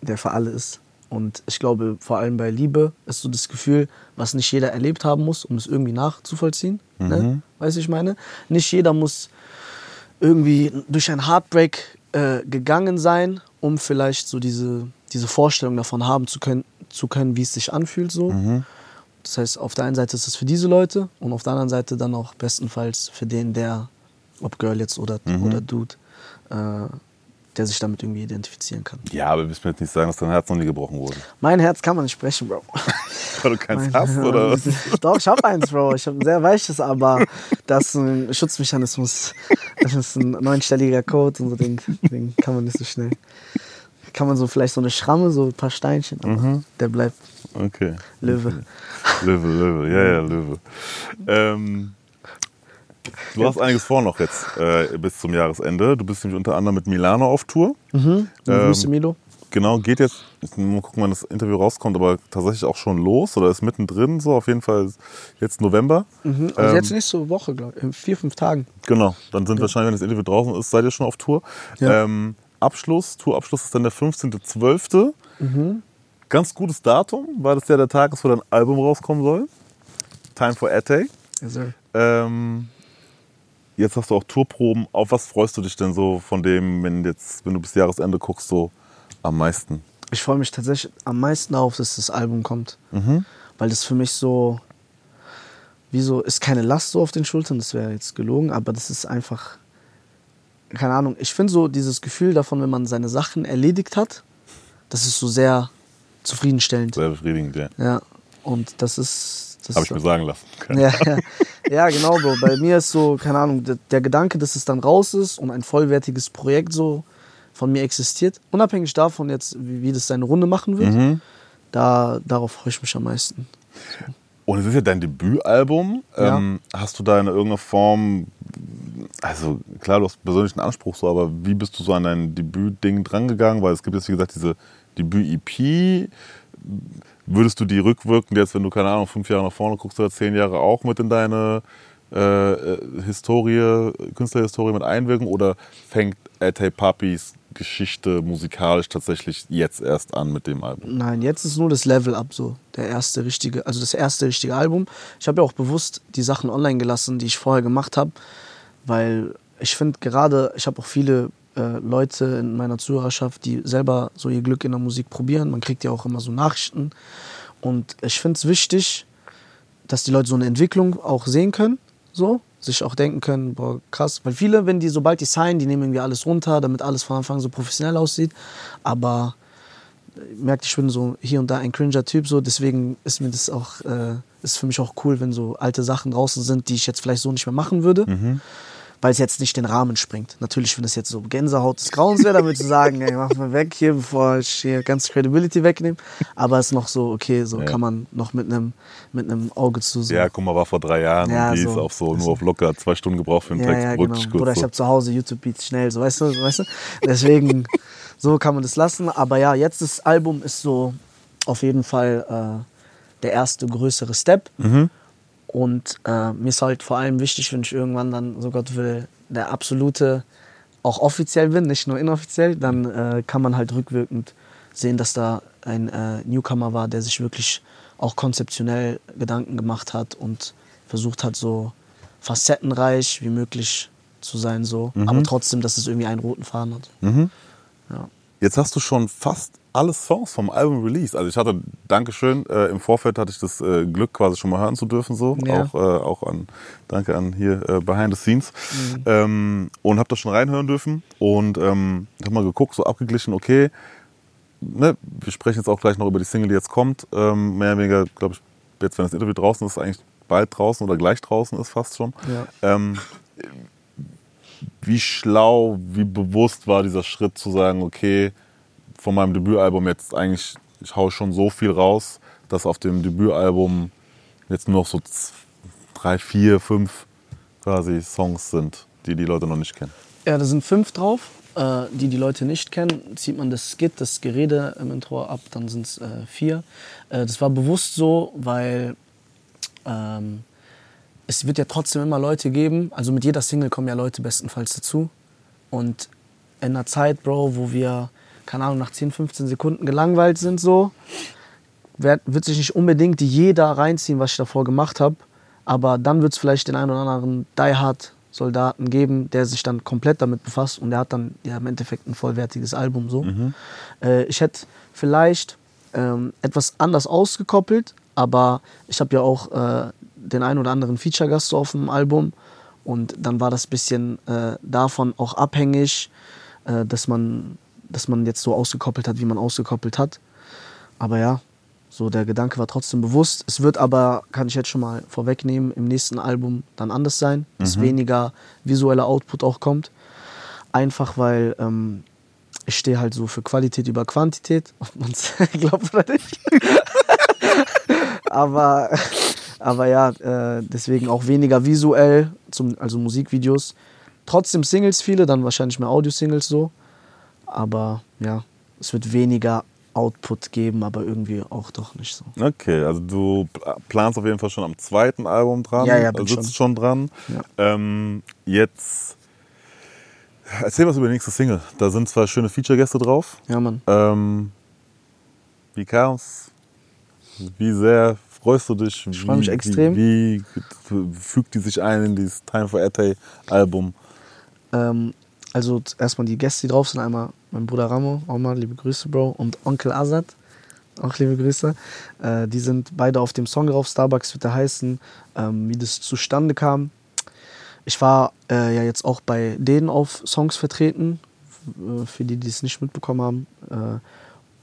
der für alle ist. Und ich glaube, vor allem bei Liebe ist so das Gefühl, was nicht jeder erlebt haben muss, um es irgendwie nachzuvollziehen. Ne? Weißt du, ich meine? Nicht jeder muss irgendwie durch ein Heartbreak äh, gegangen sein, um vielleicht so diese, diese Vorstellung davon haben zu können, zu können, wie es sich anfühlt. So. Das heißt, auf der einen Seite ist es für diese Leute und auf der anderen Seite dann auch bestenfalls für den, der, ob Girl jetzt oder, oder Dude, äh, der sich damit irgendwie identifizieren kann. Ja, aber du willst mir jetzt nicht sagen, dass dein Herz noch nie gebrochen wurde. Mein Herz kann man nicht sprechen, Bro. [laughs] Weil du keins Mein- hast, oder was? [laughs] Doch, ich habe eins, Bro. Ich habe ein sehr weiches, aber [laughs] das ist ein Schutzmechanismus. Das ist ein neunstelliger Code und so, den, den kann man nicht so schnell. Kann man so vielleicht so eine Schramme, so ein paar Steinchen, aber Mhm. der bleibt Okay. Löwe. Löwe, Löwe, ja, ja, Löwe. Ähm, du hast einiges vor noch jetzt äh, bis zum Jahresende. Du bist nämlich unter anderem mit Milano auf Tour. Mhm. Ähm, Grüße, Milo. Genau, geht jetzt, mal gucken, wann das Interview rauskommt, aber tatsächlich auch schon los oder ist mittendrin, so auf jeden Fall jetzt November. Mhm. Also ähm, jetzt nächste Woche, glaube ich, in vier, fünf Tagen. Genau, dann sind wahrscheinlich, wenn das Interview draußen ist, seid ihr schon auf Tour. Ja. Ähm, Abschluss, Tourabschluss ist dann der 15.12. Mhm. Ganz gutes Datum, weil das ja der Tag ist, wo dein Album rauskommen soll. Time for Ate. Yes. Ähm, jetzt hast du auch Tourproben. Auf was freust du dich denn so von dem, wenn, jetzt, wenn du bis Jahresende guckst, so am meisten? Ich freue mich tatsächlich am meisten darauf, dass das Album kommt. Mhm. Weil das für mich so, wie so, ist keine Last so auf den Schultern, das wäre jetzt gelogen, aber das ist einfach, keine Ahnung, ich finde so dieses Gefühl davon, wenn man seine Sachen erledigt hat, das ist so sehr zufriedenstellend. Sehr befriedigend, ja. Ja, und das ist. Das Habe ich mir sagen lassen. ja, ja. ja, genau, Bro. Bei mir ist so, keine Ahnung, der, der Gedanke, dass es dann raus ist und ein vollwertiges Projekt so von mir existiert, unabhängig davon jetzt, wie, wie das seine Runde machen wird, Mhm. da, darauf freue ich mich am meisten. Und es ist ja dein Debütalbum. Ja. Ähm, hast du da in irgendeiner Form, also klar, du hast persönlichen Anspruch so, aber wie bist du so an dein Debütding drangegangen? Weil es gibt jetzt, wie gesagt, diese Debüt-EP. Würdest du die rückwirkend jetzt, wenn du, keine Ahnung, fünf Jahre nach vorne guckst oder zehn Jahre auch mit in deine äh, äh, Historie, Künstlerhistorie mit einwirken? Oder fängt Ate Papis Geschichte musikalisch tatsächlich jetzt erst an mit dem Album? Nein, jetzt ist nur das Level up so. Der erste richtige, also das erste richtige Album. Ich habe ja auch bewusst die Sachen online gelassen, die ich vorher gemacht habe, weil ich finde gerade, ich habe auch viele äh, Leute in meiner Zuhörerschaft, die selber so ihr Glück in der Musik probieren. Man kriegt ja auch immer so Nachrichten. Und ich finde es wichtig, dass die Leute so eine Entwicklung auch sehen können, so, sich auch denken können, boah, krass. Weil viele, wenn die, sobald die signen, die nehmen irgendwie alles runter, damit alles von Anfang so professionell aussieht. Aber merkt, ich bin so hier und da ein cringer Typ, so deswegen ist mir das auch, äh, ist für mich auch cool, wenn so alte Sachen draußen sind, die ich jetzt vielleicht so nicht mehr machen würde. Weil es jetzt nicht den Rahmen springt. Natürlich, wenn es jetzt so Gänsehaut des Grauens wäre, dann würdest du sagen, ey, mach mal weg hier, bevor ich hier ganz Credibility wegnehme. Aber es ist noch so, okay, so Ja. kann man noch mit einem mit einem Auge zu so. Ja, guck mal, war vor drei Jahren Ja, und die so. ist auch so nur auf locker zwei Stunden gebraucht für den Ja, Text. ja, genau. Kurz Bruder, ich so. habe zu Hause YouTube-Beats schnell, so weißt du, [laughs] weißt du? Deswegen, so kann man das lassen. Aber ja, jetzt das Album ist so auf jeden Fall äh, der erste größere Step. Mhm. Und äh, mir ist halt vor allem wichtig, wenn ich irgendwann dann, so Gott will, der absolute auch offiziell bin, nicht nur inoffiziell, dann äh, kann man halt rückwirkend sehen, dass da ein äh, Newcomer war, der sich wirklich auch konzeptionell Gedanken gemacht hat und versucht hat, so facettenreich wie möglich zu sein, so. Aber trotzdem, dass es irgendwie einen roten Faden hat. Mhm. Ja. Jetzt hast du schon fast alle Songs vom Album released. Also ich hatte, Dankeschön, äh, im Vorfeld hatte ich das äh, Glück, quasi schon mal hören zu dürfen. So. Ja. Auch, äh, auch an, danke an hier äh, Behind the Scenes. Mhm. Ähm, und habe da schon reinhören dürfen. Und ähm, habe mal geguckt, so abgeglichen, okay, ne, wir sprechen jetzt auch gleich noch über die Single, die jetzt kommt. Ähm, mehr oder weniger, glaube ich, jetzt, wenn das Interview draußen ist, eigentlich bald draußen oder gleich draußen ist fast schon. Ja. Ähm, wie schlau, wie bewusst war dieser Schritt zu sagen, okay, von meinem Debütalbum jetzt eigentlich, ich hau schon so viel raus, dass auf dem Debütalbum jetzt nur noch so drei, vier, fünf quasi Songs sind, die die Leute noch nicht kennen. Ja, da sind fünf drauf, äh, die die Leute nicht kennen. Zieht man das Skit, das Gerede im Intro ab, dann sind es äh, vier. Äh, das war bewusst so, weil ähm, es wird ja trotzdem immer Leute geben. Also mit jeder Single kommen ja Leute bestenfalls dazu. Und in einer Zeit, Bro, wo wir, keine Ahnung, nach 10, 15 Sekunden gelangweilt sind, so, wird, wird sich nicht unbedingt jeder reinziehen, was ich davor gemacht habe. Aber dann wird es vielleicht den einen oder anderen Die Hard Soldaten geben, der sich dann komplett damit befasst und der hat dann ja im Endeffekt ein vollwertiges Album so. Äh, ich hätte vielleicht ähm, etwas anders ausgekoppelt, aber ich habe ja auch äh, den einen oder anderen Feature-Gast so auf dem Album und dann war das bisschen äh, davon auch abhängig, äh, dass man dass man jetzt so ausgekoppelt hat, wie man ausgekoppelt hat. Aber ja, so der Gedanke war trotzdem bewusst. Es wird aber, kann ich jetzt schon mal vorwegnehmen, im nächsten Album dann anders sein, dass weniger visueller Output auch kommt. Einfach weil ähm, ich stehe halt so für Qualität über Quantität, [laughs] ob man es [laughs] glaubt oder nicht. [laughs] aber, aber ja, äh, deswegen auch weniger visuell, zum, also Musikvideos. Trotzdem Singles viele, dann wahrscheinlich mehr Audio-Singles so. Aber ja, es wird weniger Output geben, aber irgendwie auch doch nicht so. Okay, also du pl- planst auf jeden Fall schon am zweiten Album dran. Ja, ja, bin sitzt schon dran. Ja. Ähm, jetzt erzähl was über die nächste Single. Da sind zwei schöne Feature-Gäste drauf. Ja, Mann. Ähm, wie kam's? Wie sehr freust du dich? Ich freu mich extrem. Wie, wie fügt die sich ein in dieses Time for Ete Album? Ähm, also erstmal die Gäste, die drauf sind. Einmal mein Bruder Ramo, auch mal liebe Grüße, Bro. Und Onkel Azad, auch liebe Grüße. Äh, die sind beide auf dem Song drauf. Starbucks wird der heißen. Ähm, wie das zustande kam. Ich war äh, ja jetzt auch bei denen auf Songs vertreten. Äh, für die, die es nicht mitbekommen haben. Äh,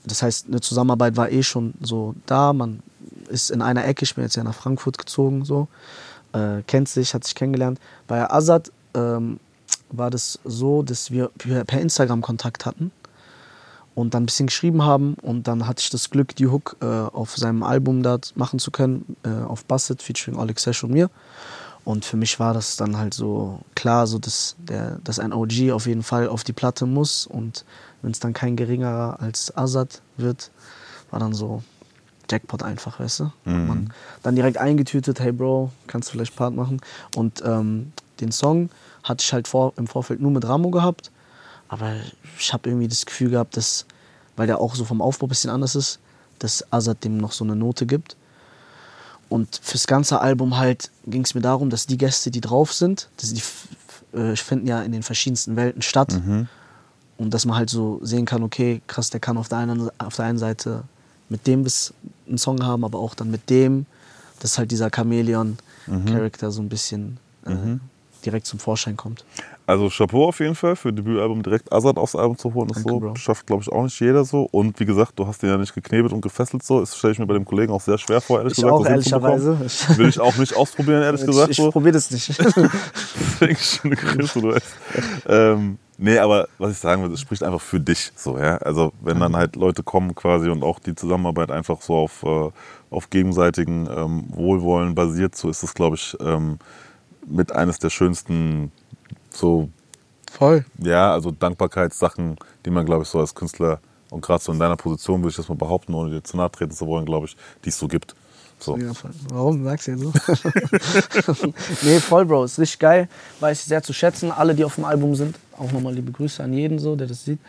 das heißt, eine Zusammenarbeit war eh schon so da. Man ist in einer Ecke. Ich bin jetzt ja nach Frankfurt gezogen, so. Äh, kennt sich, hat sich kennengelernt. Bei Azad ähm, war das so, dass wir per Instagram Kontakt hatten und dann ein bisschen geschrieben haben und dann hatte ich das Glück, die Hook äh, auf seinem Album da machen zu können, äh, auf Basset featuring Alex Sesh und mir. Und für mich war das dann halt so klar, so dass, der, dass ein OG auf jeden Fall auf die Platte muss und wenn es dann kein geringerer als Azad wird, war dann so Jackpot einfach, weißt du? Mhm. Man dann direkt eingetütet, hey Bro, kannst du vielleicht Part machen? Und ähm, den Song hatte ich halt vor, im Vorfeld nur mit Ramo gehabt, aber ich habe irgendwie das Gefühl gehabt, dass, weil der auch so vom Aufbau ein bisschen anders ist, dass Azad dem noch so eine Note gibt. Und fürs ganze Album halt ging es mir darum, dass die Gäste, die drauf sind, dass die äh, finden ja in den verschiedensten Welten statt. Und dass man halt so sehen kann, okay, krass, der kann auf der einen, auf der einen Seite mit dem bis einen Song haben, aber auch dann mit dem, dass halt dieser Chamäleon-Charakter so ein bisschen äh, direkt zum Vorschein kommt. Also Chapeau auf jeden Fall für Debütalbum direkt Azad aufs Album zu holen. Danke, so. Bro. Schafft, glaube ich, auch nicht jeder so. Und wie gesagt, du hast den ja nicht geknebelt und gefesselt so. Das stelle ich mir bei dem Kollegen auch sehr schwer vor, ehrlich Ich gesagt. auch, das ehrlicherweise. Ich, [laughs] Will ich auch nicht ausprobieren, ehrlich gesagt. ich, so. ich probiere das nicht. [laughs] Deswegen schöne Grüße, du weißt. ähm, nee, aber was ich sagen will, es spricht einfach für dich. So, ja? Also wenn dann halt Leute kommen quasi und auch die Zusammenarbeit einfach so auf, äh, auf gegenseitigen ähm, Wohlwollen basiert, so ist es, glaube ich, ähm, mit eines der schönsten so Voll. ja, also Dankbarkeitssachen, die man, glaube ich, so als Künstler und gerade so in deiner Position, würde ich das mal behaupten, ohne dir zu nahe treten zu wollen, glaube ich, die es so gibt. So. Ja. Warum sagst du jetzt so? [laughs] nee, voll, Bro. Ist richtig geil. Weiß ich sehr zu schätzen. Alle, die auf dem Album sind. Auch nochmal liebe Grüße an jeden, so, der das sieht.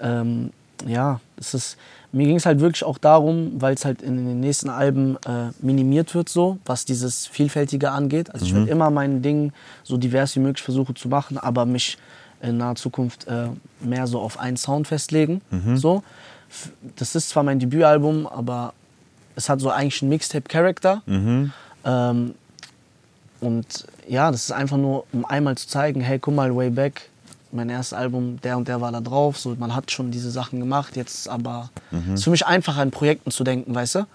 Ähm, ja, es ist, mir ging es halt wirklich auch darum, weil es halt in den nächsten Alben äh, minimiert wird, so, was dieses Vielfältige angeht. Also ich will immer mein Ding so divers wie möglich versuchen zu machen, aber mich in naher Zukunft äh, mehr so auf einen Sound festlegen. So. F- Das ist zwar mein Debütalbum, aber es hat so eigentlich einen Mixtape-Charakter. Ähm, und ja, das ist einfach nur, um einmal zu zeigen, hey, guck mal, Way Back, mein erstes Album, der und der war da drauf. So, man hat schon diese Sachen gemacht, jetzt aber es ist für mich einfacher, in Projekten zu denken, weißt du?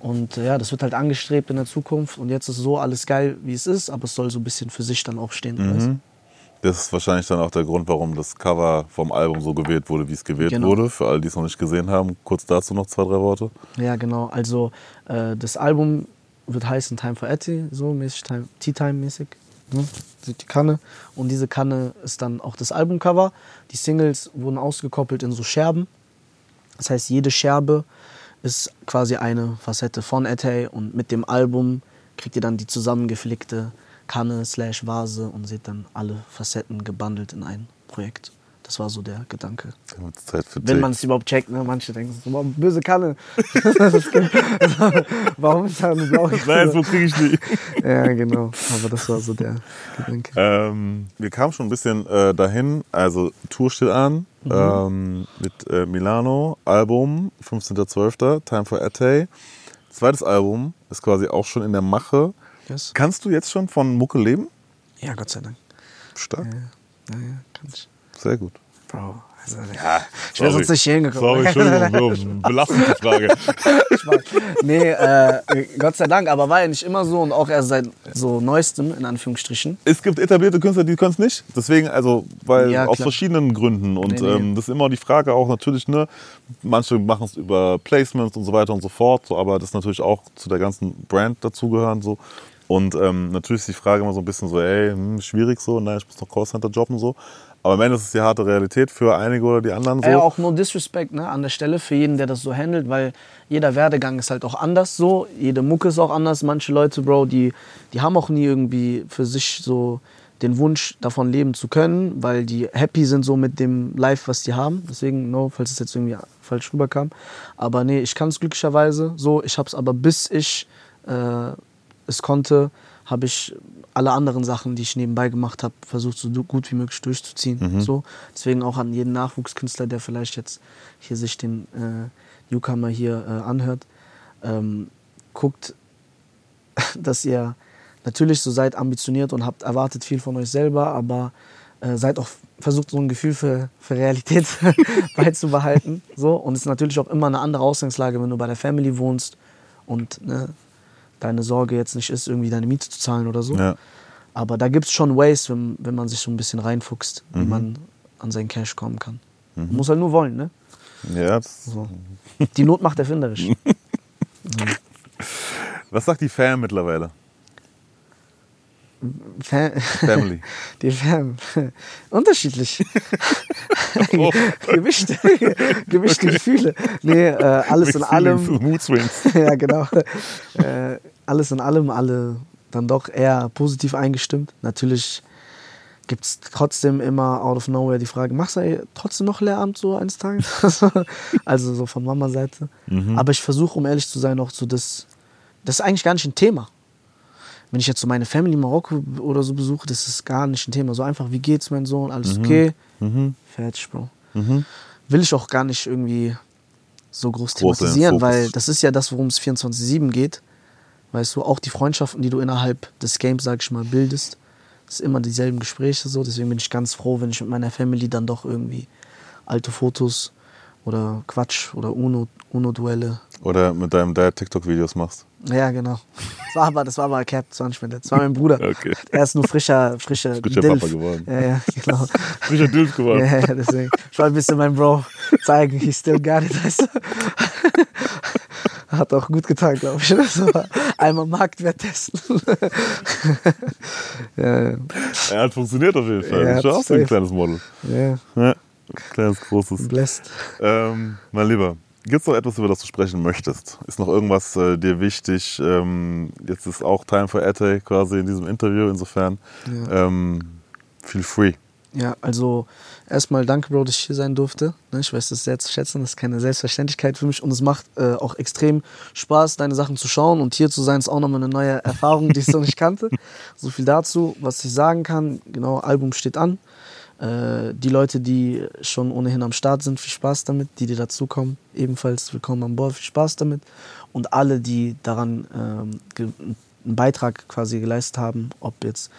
Und äh, ja, das wird halt angestrebt in der Zukunft. Und jetzt ist so alles geil, wie es ist, aber es soll so ein bisschen für sich dann auch stehen. Weißt du? Das ist wahrscheinlich dann auch der Grund, warum das Cover vom Album so gewählt wurde, wie es gewählt Genau. wurde. Für alle, die es noch nicht gesehen haben, kurz dazu noch zwei, drei Worte. Ja, genau. Also äh, das Album wird heißen Time for Etty, so mäßig, Time, Tea Time mäßig. Ne? Sieht die Kanne. Und diese Kanne ist dann auch das Albumcover. Die Singles wurden ausgekoppelt in so Scherben. Das heißt, jede Scherbe ist quasi eine Facette von Etty und mit dem Album kriegt ihr dann die zusammengeflickte Kanne slash Vase und seht dann alle Facetten gebundelt in ein Projekt. Das war so der Gedanke. Wenn man es überhaupt checkt, ne? Manche denken so, warum böse Kanne. [laughs] [laughs] Warum ist da eine blaue Nein, Kanne? so kriege ich die. [laughs] Ja, genau. Aber das war so der Gedanke. Ähm, wir kamen schon ein bisschen äh, dahin. Also Tour steht an ähm, mit äh, Milano, Album 15.12. Time for Ate. Zweites Album ist quasi auch schon in der Mache. Yes. Kannst du jetzt schon von Mucke leben? Ja, Gott sei Dank. Stark. Ja, ja, kann ich. Sehr gut. Bro. Also, Ja, ich wäre sonst nicht hier hingekommen. Sorry, Entschuldigung, [laughs] belastende Frage. [laughs] Nee, äh, Gott sei Dank, aber war ja nicht immer so und auch erst seit so neuestem, in Anführungsstrichen. Es gibt etablierte Künstler, die können es nicht. Deswegen, also, weil Ja, aus verschiedenen Gründen. Und Nee, nee. Ähm, das ist immer die Frage auch natürlich, ne, manche machen es über Placements und so weiter und so fort, so, aber das ist natürlich auch zu der ganzen Brand dazugehören. So. Und ähm, natürlich ist die Frage immer so ein bisschen so, ey, hm, schwierig so, nein, ich muss noch Callcenter jobben so. Aber am Ende ist es die harte Realität für einige oder die anderen so. Ja, auch no disrespect ne, an der Stelle für jeden, der das so handelt, weil jeder Werdegang ist halt auch anders so. Jede Mucke ist auch anders. Manche Leute, Bro, die, die haben auch nie irgendwie für sich so den Wunsch, davon leben zu können, weil die happy sind so mit dem Life, was die haben. Deswegen, no, falls es jetzt irgendwie falsch rüberkam. Aber nee, ich kann es glücklicherweise so. Ich habe es aber, bis ich äh, es konnte, habe ich alle anderen Sachen, die ich nebenbei gemacht habe, versucht so gut wie möglich durchzuziehen. So. Deswegen auch an jeden Nachwuchskünstler, der vielleicht jetzt hier sich den äh, Newcomer hier äh, anhört, ähm, guckt, [laughs] dass ihr natürlich so seid ambitioniert und habt erwartet viel von euch selber, aber äh, seid auch versucht so ein Gefühl für, für Realität [laughs] beizubehalten. So. Und es ist natürlich auch immer eine andere Ausgangslage, wenn du bei der Family wohnst und ne, deine Sorge jetzt nicht ist, irgendwie deine Miete zu zahlen oder so. Ja. Aber da gibt es schon Ways, wenn, wenn man sich so ein bisschen reinfuchst, wie man an sein Cash kommen kann. Man muss halt nur wollen, ne? ja So. Die Not macht erfinderisch. [laughs] Was sagt die Fan mittlerweile? Fa- Family. [laughs] Die Fam. [laughs] Unterschiedlich. [laughs] Oh. Gemischte, gemischte Gefühle. Nee, äh, alles in allem. Mood Swings. ja, genau. Äh, alles in allem, alle dann doch eher positiv eingestimmt. Natürlich gibt es trotzdem immer out of nowhere die Frage, machst du trotzdem noch Lehramt so eines Tages? also so von Mama-Seite. Aber ich versuche, um ehrlich zu sein, auch so das, das ist eigentlich gar nicht ein Thema. Wenn ich jetzt so meine Family in Marokko oder so besuche, das ist gar nicht ein Thema. So einfach, wie geht's, mein Sohn? Alles okay? Fertig, Bro. Will ich auch gar nicht irgendwie so groß Groß in den thematisieren, weil das ist ja das, worum es 24-7 geht. Weißt du, auch die Freundschaften, die du innerhalb des Games, sag ich mal, bildest, Es ist immer dieselben Gespräche so. Deswegen bin ich ganz froh, wenn ich mit meiner Family dann doch irgendwie alte Fotos oder Quatsch oder UNO, UNO-Duelle. Oder mit deinem Dad TikTok-Videos machst. Ja, genau. Das war aber, das war aber Cap, das war nicht mein Dad. Das war mein Bruder. Okay. Er ist nur frischer, frischer, Frischer Dilf. Papa geworden. Ja, ja, genau. [laughs] Frischer Dilf geworden. Ja, ja, deswegen. Ich wollte ein bisschen meinem Bro zeigen, he's still got it, weißt du? Hat auch gut getan, glaube ich. So, einmal Marktwert testen. [laughs] ja, ja. Er hat funktioniert auf jeden Fall. Ja, schon auch so ein kleines Model. ja, Ja, kleines, großes. blessed. Ähm, mein Lieber, gibt es noch etwas, über das du sprechen möchtest? Ist noch irgendwas äh, dir wichtig? Ähm, jetzt ist auch Time for Ate quasi in diesem Interview, insofern Ja. ähm, feel free. Ja, also erstmal danke, Bro, dass ich hier sein durfte. Ne, Ich weiß das sehr zu schätzen, das ist keine Selbstverständlichkeit für mich und es macht äh, auch extrem Spaß, deine Sachen zu schauen und hier zu sein ist auch nochmal eine neue Erfahrung, die ich so nicht kannte. [laughs] So viel dazu, was ich sagen kann, genau, Album steht an. Äh, die Leute, die schon ohnehin am Start sind, viel Spaß damit. Die, die dazukommen, ebenfalls willkommen an Bord, viel Spaß damit. Und alle, die daran ähm, einen Beitrag quasi geleistet haben, ob jetzt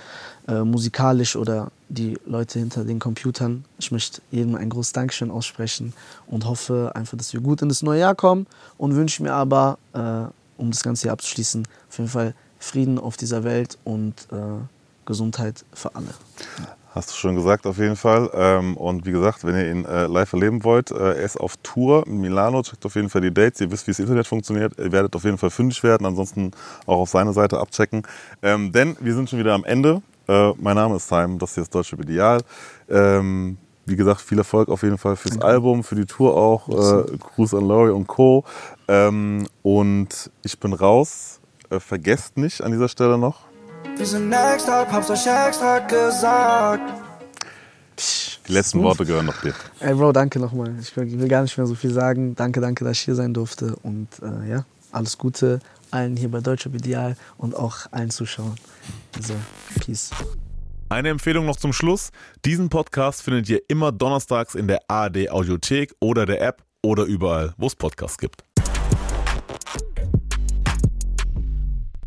äh, musikalisch oder die Leute hinter den Computern. Ich möchte jedem ein großes Dankeschön aussprechen und hoffe einfach, dass wir gut in das neue Jahr kommen und wünsche mir aber, äh, um das Ganze hier abzuschließen, auf jeden Fall Frieden auf dieser Welt und äh, Gesundheit für alle. Hast du schon gesagt, auf jeden Fall. Ähm, und wie gesagt, wenn ihr ihn äh, live erleben wollt, äh, er ist auf Tour in Milano. Checkt auf jeden Fall die Dates. Ihr wisst, wie das Internet funktioniert. Ihr werdet auf jeden Fall fündig werden. Ansonsten auch auf seine Seite abchecken. Ähm, denn wir sind schon wieder am Ende. Äh, mein Name ist Simon. Das hier ist Deutsche Ideal. Ähm, wie gesagt, viel Erfolg auf jeden Fall fürs Album, für die Tour auch. Gruß an Laurie und Co. Und ich bin raus. Vergesst nicht an dieser Stelle noch, Wir sind next up, hab's euch extra gesagt. die letzten Smooth. Worte gehören noch dir. Ey, Bro, danke nochmal. Ich will, will gar nicht mehr so viel sagen. Danke, danke, dass ich hier sein durfte. Und äh, ja, alles Gute allen hier bei Deutscher Ideal und auch allen Zuschauern. Also, Peace. Eine Empfehlung noch zum Schluss. Diesen Podcast findet ihr immer donnerstags in der ARD Audiothek oder der App oder überall, wo es Podcasts gibt.